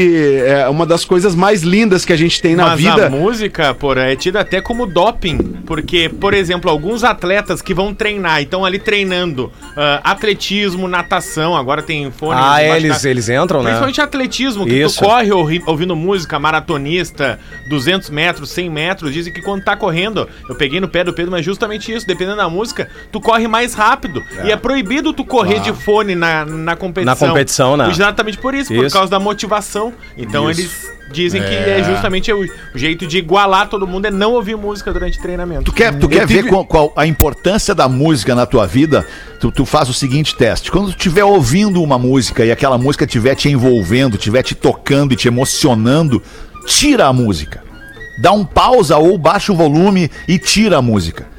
é uma das coisas mais lindas que a gente tem na Mas vida. a música, porra, é tida até como doping. Porque, por exemplo, alguns atletas que vão treinar e estão ali treinando ah, atletismo, natação, agora tem fone. Ah, eles, da- eles entram, né? Principalmente atletismo, que Isso. tu corre ouvi- ouvindo música, maratonista, 200 metros, 100 metros, dizem que quando tá correndo, eu peguei no pé do Pedro, mas justamente isso, dependendo da música, tu corre mais rápido. E é proibido tu correr de fone na, na competição. Na competição, né? Exatamente por isso, por Isso. causa da motivação. Então eles dizem que é justamente o, o jeito de igualar todo mundo é não ouvir música durante treinamento. Tu quer, tu quer ver qual, qual a importância da música na tua vida? Tu, tu faz o seguinte teste. Quando tu estiver ouvindo uma música e aquela música estiver te envolvendo, estiver te tocando e te emocionando, tira a música. Dá um pausa ou baixa o volume e tira a música.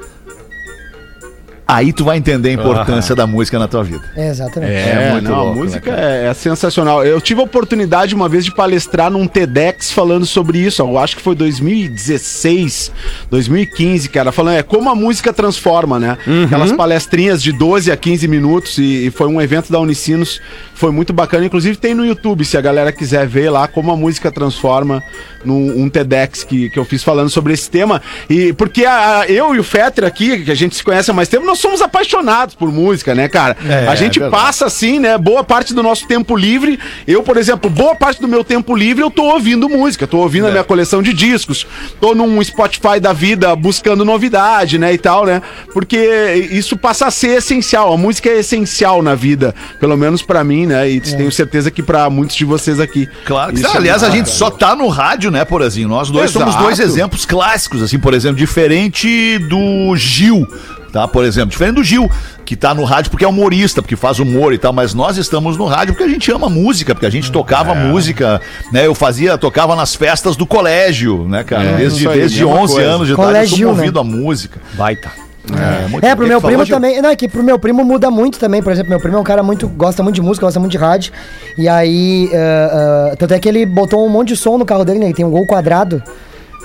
Aí tu vai entender a importância da música na tua vida. É, exatamente. É, muito não, louco, a música né, é, é sensacional. Eu tive a oportunidade uma vez de palestrar num TEDx falando sobre isso. Eu acho que foi 2016, 2015, cara, falando é como a música transforma, né? Uhum. Aquelas palestrinhas de 12 a 15 minutos e, e foi um evento da Unicinos, foi muito bacana. Inclusive tem no YouTube, se a galera quiser ver lá como a música transforma num um TEDx que, que eu fiz falando sobre esse tema. E porque a- a- eu e o Fetter aqui, que a gente se conhece há mais tempo, nós somos apaixonados por música, né, cara? É, a gente é passa assim, né? Boa parte do nosso tempo livre. Eu, por exemplo, boa parte do meu tempo livre eu tô ouvindo música, tô ouvindo a minha coleção de discos, tô num Spotify da vida buscando novidade, né, e tal, né? Porque isso passa a ser essencial. A música é essencial na vida, pelo menos pra mim, né? E tenho certeza que pra muitos de vocês aqui. Claro que é Aliás, a gente só tá no rádio, né, Porazinho? Nós dois somos Exato. dois exemplos clássicos, assim, por exemplo, diferente do Gil, tá? Por exemplo, diferente do Gil, que tá no rádio porque é humorista, porque faz humor e tal, mas nós estamos no rádio porque a gente ama música, porque a gente tocava música, né? Eu fazia, tocava nas festas do colégio, né, cara? desde isso aí, desde mesma 11 coisa. anos de idade eu Colégio, sou né? movido à música. Baita. É, muito É, pro meu primo também. Não, é que pro meu primo muda muito também. Por exemplo, meu primo é um cara muito. gosta muito de música, gosta muito de rádio. E aí. eh, eh, tanto é que ele botou um monte de som no carro dele, né? Ele tem um gol quadrado.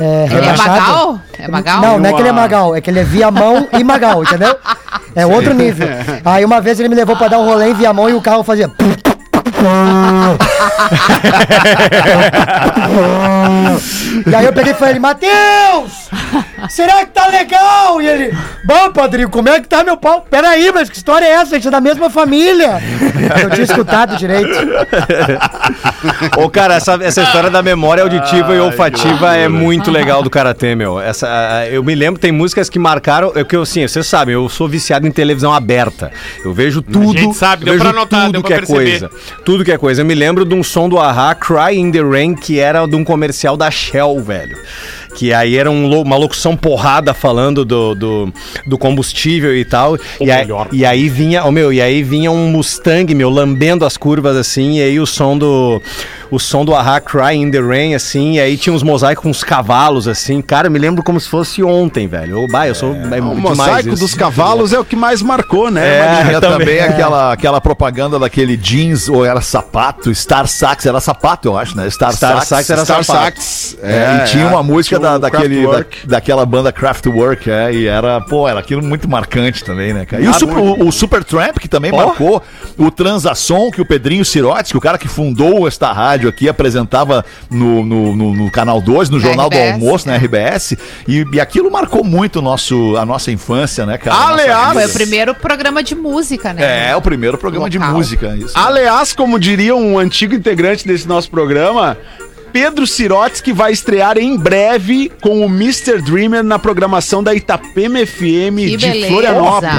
É, Ele é. Magal? É Magal? Não, não é que ele é Magal, é que ele é Viamão e Magal, entendeu? É outro nível. Aí uma vez ele me levou pra dar um rolê em Viamão e o carro fazia. E aí eu peguei e falei, Matheus! Será que tá legal? E ele, bom, padrinho, como é que tá meu pau? Peraí, mas que história é essa? A gente é da mesma família. Eu tinha escutado direito. Ô, cara, essa, essa história da memória auditiva e olfativa é muito legal do Karatê, meu. Essa, a- eu me lembro, tem músicas que marcaram. É que eu, assim, vocês sabem, eu sou viciado em televisão aberta. Eu vejo tudo. gente sabe, eu deu pra notar, tudo deu que pra é perceber. coisa. Tudo que é coisa. Eu me lembro de um som do Ahá, Cry in the Rain, que era de um comercial da Shell, velho. Que aí era um uma locução porrada falando do, do, do combustível e tal. E aí, e aí vinha, oh, meu, e aí vinha um Mustang, meu, lambendo as curvas assim, e aí o som do. O som do Ahá Cry in the Rain, assim, e aí tinha uns mosaicos com uns cavalos, assim. Cara, eu me lembro como se fosse ontem, velho. Bah, eu sou. É, O demais mosaico isso. dos cavalos é o que mais marcou, né? É, também. também aquela, aquela propaganda daquele jeans, ou era sapato, Star Sax, era sapato, eu acho, né? Star, Star Sax era Star sapato. Sax. É, e tinha uma música tinha da, o daquele, da, daquela banda Kraftwerk, é, e era, pô, era aquilo muito marcante também, né, cara? E o, Ah, Super, o, o Super Tramp, que também marcou, o Transação, que o Pedrinho Sirotes, que o cara que fundou esta rádio aqui, apresentava no, no, no- no Canal 2, no Na Jornal do Almoço, na é. RBS, e, e aquilo marcou muito o nosso, a nossa infância, né, cara? Aliás. Foi o primeiro programa de música, né? É, o primeiro programa de Local. música, isso. Aliás, como diria um antigo integrante desse nosso programa, Pedro Sirotes, que vai estrear em breve com o Mr. Dreamer na programação da Itapema FM Que de beleza. Florianópolis.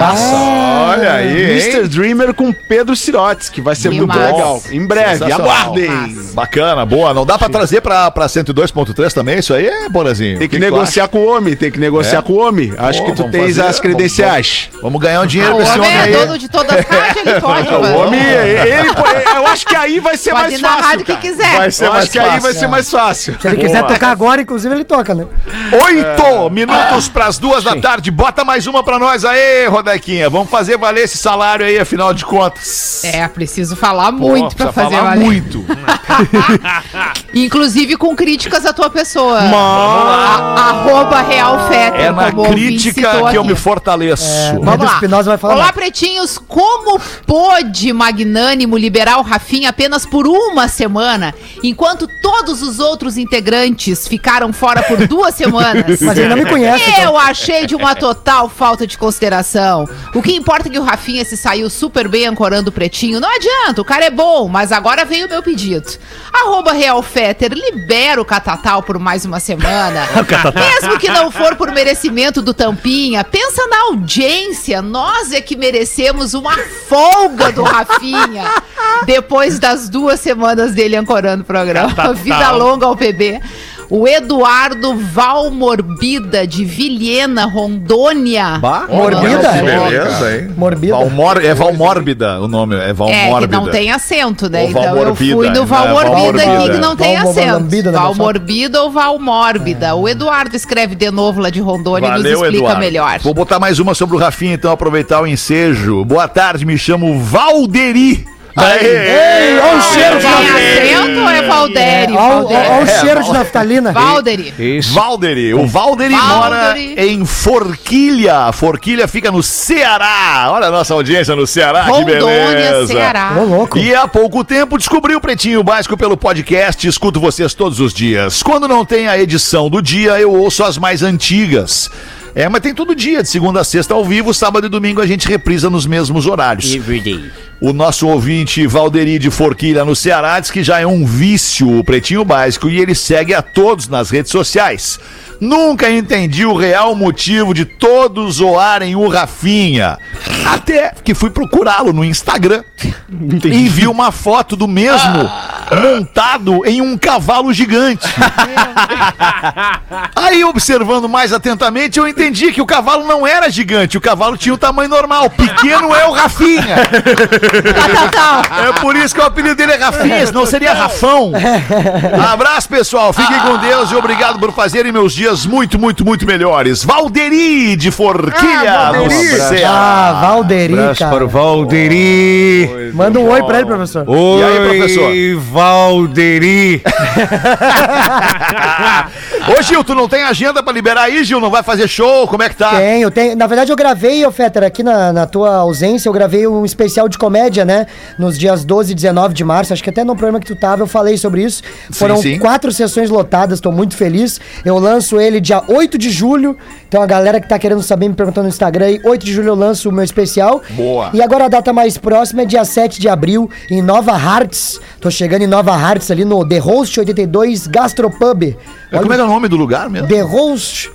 Olha aí? Mr. Dreamer com Pedro Sirotes, que vai ser Que muito legal. Em breve, aguardem. Bacana, boa. Não dá pra trazer pra, pra 102.3 também? Isso aí é, Borazinho. Tem O que, tu negociar com o homem, tem que negociar É? com o homem. Acho Pô, que tu vamos tens fazer, as credenciais. acha? Vamos ganhar um dinheiro O com esse homem homem é aí. dono de todas as rádios, ele pode. O homem, ele, eu acho que aí vai ser Pode mais ir na fácil. rádio que cara. quiser. Vai ser Eu mais acho que aí fácil. vai ser mais fácil. Se ele quiser tocar agora, inclusive, ele toca, né? Oito minutos pras duas da tarde. Bota mais uma pra nós aí, Rodequinha. Vamos fazer valer esse salário aí, afinal de contas. É, preciso falar muito pra Precisa fazer falar valer. muito. Inclusive com críticas à tua pessoa. A- Arroba Real Fetter, É na crítica que eu aqui. me fortaleço. Vamos Pedro lá. Espinosa vai falar Olá, mais. pretinhos. Como pôde Magnânimo liberar o Rafinha apenas por uma semana, enquanto todos os outros integrantes ficaram fora por duas semanas? Mas ele não me conhece, então. Eu achei de uma total falta de consideração. O que importa é que o Rafinha se saiu super bem ancorando o pretinho. Não adianta, o cara é bom, mas agora veio o meu pedido. Arroba Real Fetter, libera o Catatal por mais uma semana. Mesmo que não for por merecimento do Tampinha, pensa na audiência. Nós é que merecemos uma folga do Rafinha. Depois das duas semanas dele ancorando o programa. Vida longa ao PB. O Eduardo Valmorbida, de Vilhena, Rondônia. Morbida? Que beleza, hein? Morbida. Valmor, é Valmórbida o nome, é É, Valmórbida. que não tem acento, né? Ou Então eu Valmorbida, fui no né? Valmorbida aqui, que não tem acento. Né, Valmorbida ou Valmórbida. O Eduardo escreve de novo lá de Rondônia e nos explica Eduardo. melhor. Vou botar mais uma sobre o Rafinha, então, aproveitar o ensejo. Boa tarde, me chamo Valderi. Ei, olha o cheiro de naftalina. ou é Valderi? Olha Valderi. o É, cheiro de naftalina. Valderi. Isso. Valderi. O Valderi Valderi. mora em Forquilha. Forquilha fica no Ceará. Olha a nossa audiência no Ceará, que Rondônia, beleza. Ceará. Ô, louco. E há pouco tempo descobri o Pretinho Básico pelo podcast escuto vocês todos os dias. Quando não tem a edição do dia, eu ouço as mais antigas. É, mas tem todo dia, de segunda a sexta ao vivo, sábado e domingo a gente reprisa nos mesmos horários. O nosso ouvinte Valderi de Forquilha no Ceará diz que já é um vício o Pretinho Básico e ele segue a todos nas redes sociais. Nunca entendi o real motivo de todos zoarem o Rafinha. Até que fui procurá-lo no Instagram e vi uma foto do mesmo montado em um cavalo gigante. Aí, observando mais atentamente, eu entendi que o cavalo não era gigante, o cavalo tinha o tamanho normal. Pequeno é o Rafinha. É por isso que o apelido dele é Rafinha, senão seria Rafão. Abraço, pessoal. Fiquem com Deus e obrigado por fazerem meus dias muito, muito, muito melhores. Valderi de Forquilha, no Ceará. Ah, Valderi, Abraço para cara. o Valderi. Manda um oi pra ele, professor. Oi, E aí, professor? Valderi. Ô, Gil, tu não tem agenda pra liberar aí, Gil? Não vai fazer show? Como é que tá? Tenho, tenho. Na verdade, eu gravei, ô Fetter, aqui na, na tua ausência, eu gravei um especial de comédia, né? Nos dias 12 e 19 de março. Acho que até no programa que tu tava eu falei sobre isso. Foram sim. quatro sessões lotadas, tô muito feliz. Eu lanço ele dia 8 de julho. Então a galera que tá querendo saber me perguntando no Instagram aí, 8 de julho eu lanço o meu especial. Boa. E agora a data mais próxima é dia 7 de abril, em Nova Hartz. Tô chegando em Nova Hartz ali no The Host 82 Gastropub. Como é que é o nome do lugar mesmo? The Host.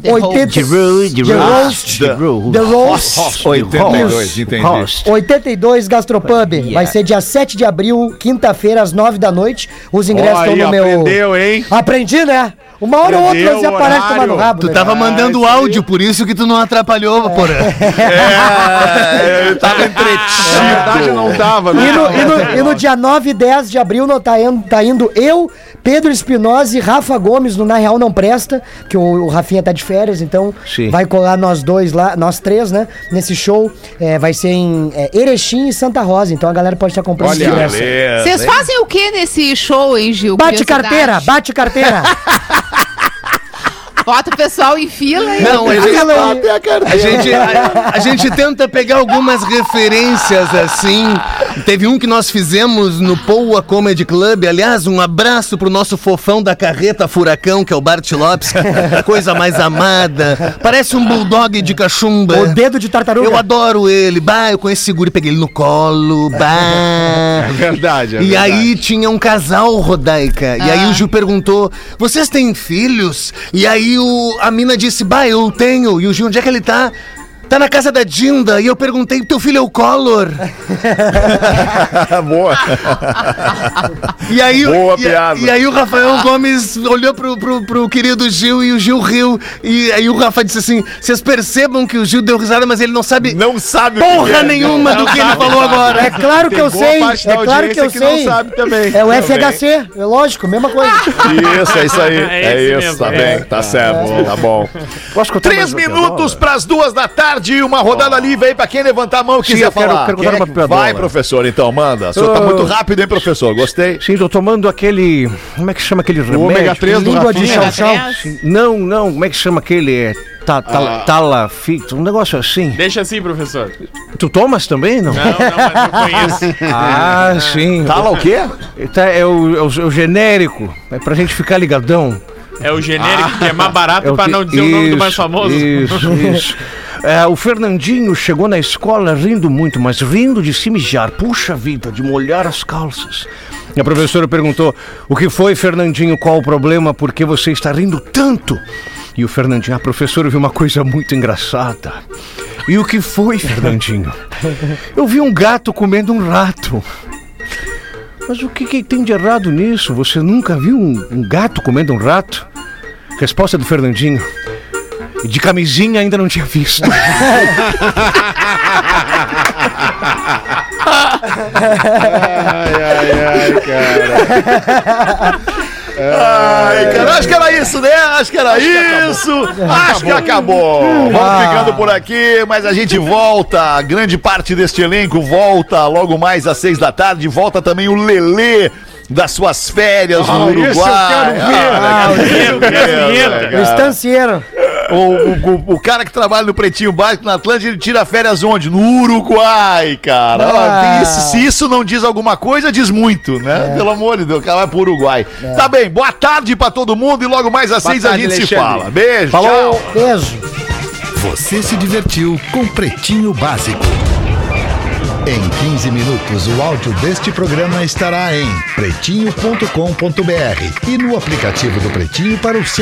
The 80, The Roast, The Roast. The- Roast. 82, entendi. Host. 82 Gastropub. Vai ser dia 7 de abril, quinta-feira, às 9 da noite. Os ingressos Ó, estão no meu. aprendeu, hein? Aprendi, né? Uma hora ou outra Aprendeu você aparece tomar no rabo. Tu né? tava Ah, mandando áudio, por isso que tu não atrapalhou, Porã. É, ele tava Na verdade, entretido. não tava, E né? no, e no- e no dia 9 e 10 de abril tá, indo, tá indo eu, Pedro Espinosa e Rafa Gomes no Na Real Não Presta, que o, o Rafinha tá de férias, então Sim. vai colar nós dois lá, nós três, né? Nesse show. É, vai ser em é, Erechim e Santa Rosa, então a galera pode estar comprando Olha, Vocês fazem o que nesse show, hein, Gil? Bate carteira, bate carteira. Bota o pessoal em fila e Não, a gente, a gente, a, a gente tenta pegar algumas referências assim. Teve um que nós fizemos no Poa Comedy Club. Aliás, um abraço pro nosso fofão da carreta Furacão, que é o Bart Lopes. Coisa mais amada. Parece um bulldog de cachumba. O dedo de tartaruga. Eu adoro ele. Bah, eu conheço seguro e peguei ele no colo. Bah. É verdade, é e verdade. aí tinha um casal, Rodaica. E aí o Gil perguntou: Vocês têm filhos? E aí o, a mina disse: Bah, eu tenho. E o Gil, onde é que ele tá? Tá na casa da Dinda. E eu perguntei: Teu filho é o Collor? Boa. E aí, Boa e, piada. e aí o Rafael Gomes olhou pro, pro, pro querido Gil e o Gil riu. E aí o Rafa disse assim: Vocês percebam que o Gil deu risada, mas ele não sabe Não sabe que porra é. nenhuma do que ele falou agora. É claro que Tem eu boa sei. É claro que eu que não sei. sabe também. É o FHC, é lógico, mesma coisa. Isso, é isso aí. É É, isso, mesmo, tá é. bem, tá certo, tá bom. Três minutos pras duas da tarde, uma rodada livre aí pra quem levantar a mão e quiser eu quero- falar. quero Quem contar é uma que-. Vai, professor, então, manda. O senhor tá muito rápido, hein, professor? Gostei. Sim, tô tomando aquele. Como é que chama aquele remédio? ômega 3 do Língua de chão-chão. Sim. Não, não, como é que chama aquele? É, ta, ta, Talafito, um negócio assim. Deixa assim, professor. Tu tomas também, não? Não, não, mas eu conheço. Ah, sim. Fala o quê? Tá, é, o, é, o, é o genérico. É pra gente ficar ligadão. É o genérico que é mais barato É o pra que- não dizer o nome do mais isso, famoso. Isso, isso. É, o Fernandinho chegou na escola rindo muito, mas rindo de se mijar. Puxa vida, de molhar as calças. E a professora perguntou: O que foi, Fernandinho? Qual o problema? Por que você está rindo tanto? E o Fernandinho, a professora viu uma coisa muito engraçada. E o que foi, Fernandinho? Eu vi um gato comendo um rato. Mas o que, que tem de errado nisso? Você nunca viu um, um gato comendo um rato? Resposta do Fernandinho. De camisinha ainda não tinha visto. Ai, ai, ai, cara. Ai, cara, acho que era isso, né? Acho que era isso. Acho que acabou. Vamos ficando por aqui, mas a gente volta. Grande parte deste elenco volta logo mais às seis da tarde. Volta também o Lelê das suas férias no Ah, Uruguai. esse eu quero ver. Ah, Ah, legal, legal, O legal. estancieiro. O, o- o- o cara que trabalha no Pretinho Básico na Atlântica, ele tira férias onde? No Uruguai, cara. Ah. isso- se isso não diz alguma coisa, diz muito, né? Pelo amor de Deus, o cara vai pro Uruguai. Tá bem, boa tarde pra todo mundo e logo mais às Boa seis a gente se Alexandre. fala. Beijo, Falou. tchau. Beijo. Você se divertiu com Pretinho Básico. Em 15 minutos, o áudio deste programa estará em pretinho.com.br e no aplicativo do Pretinho para o seu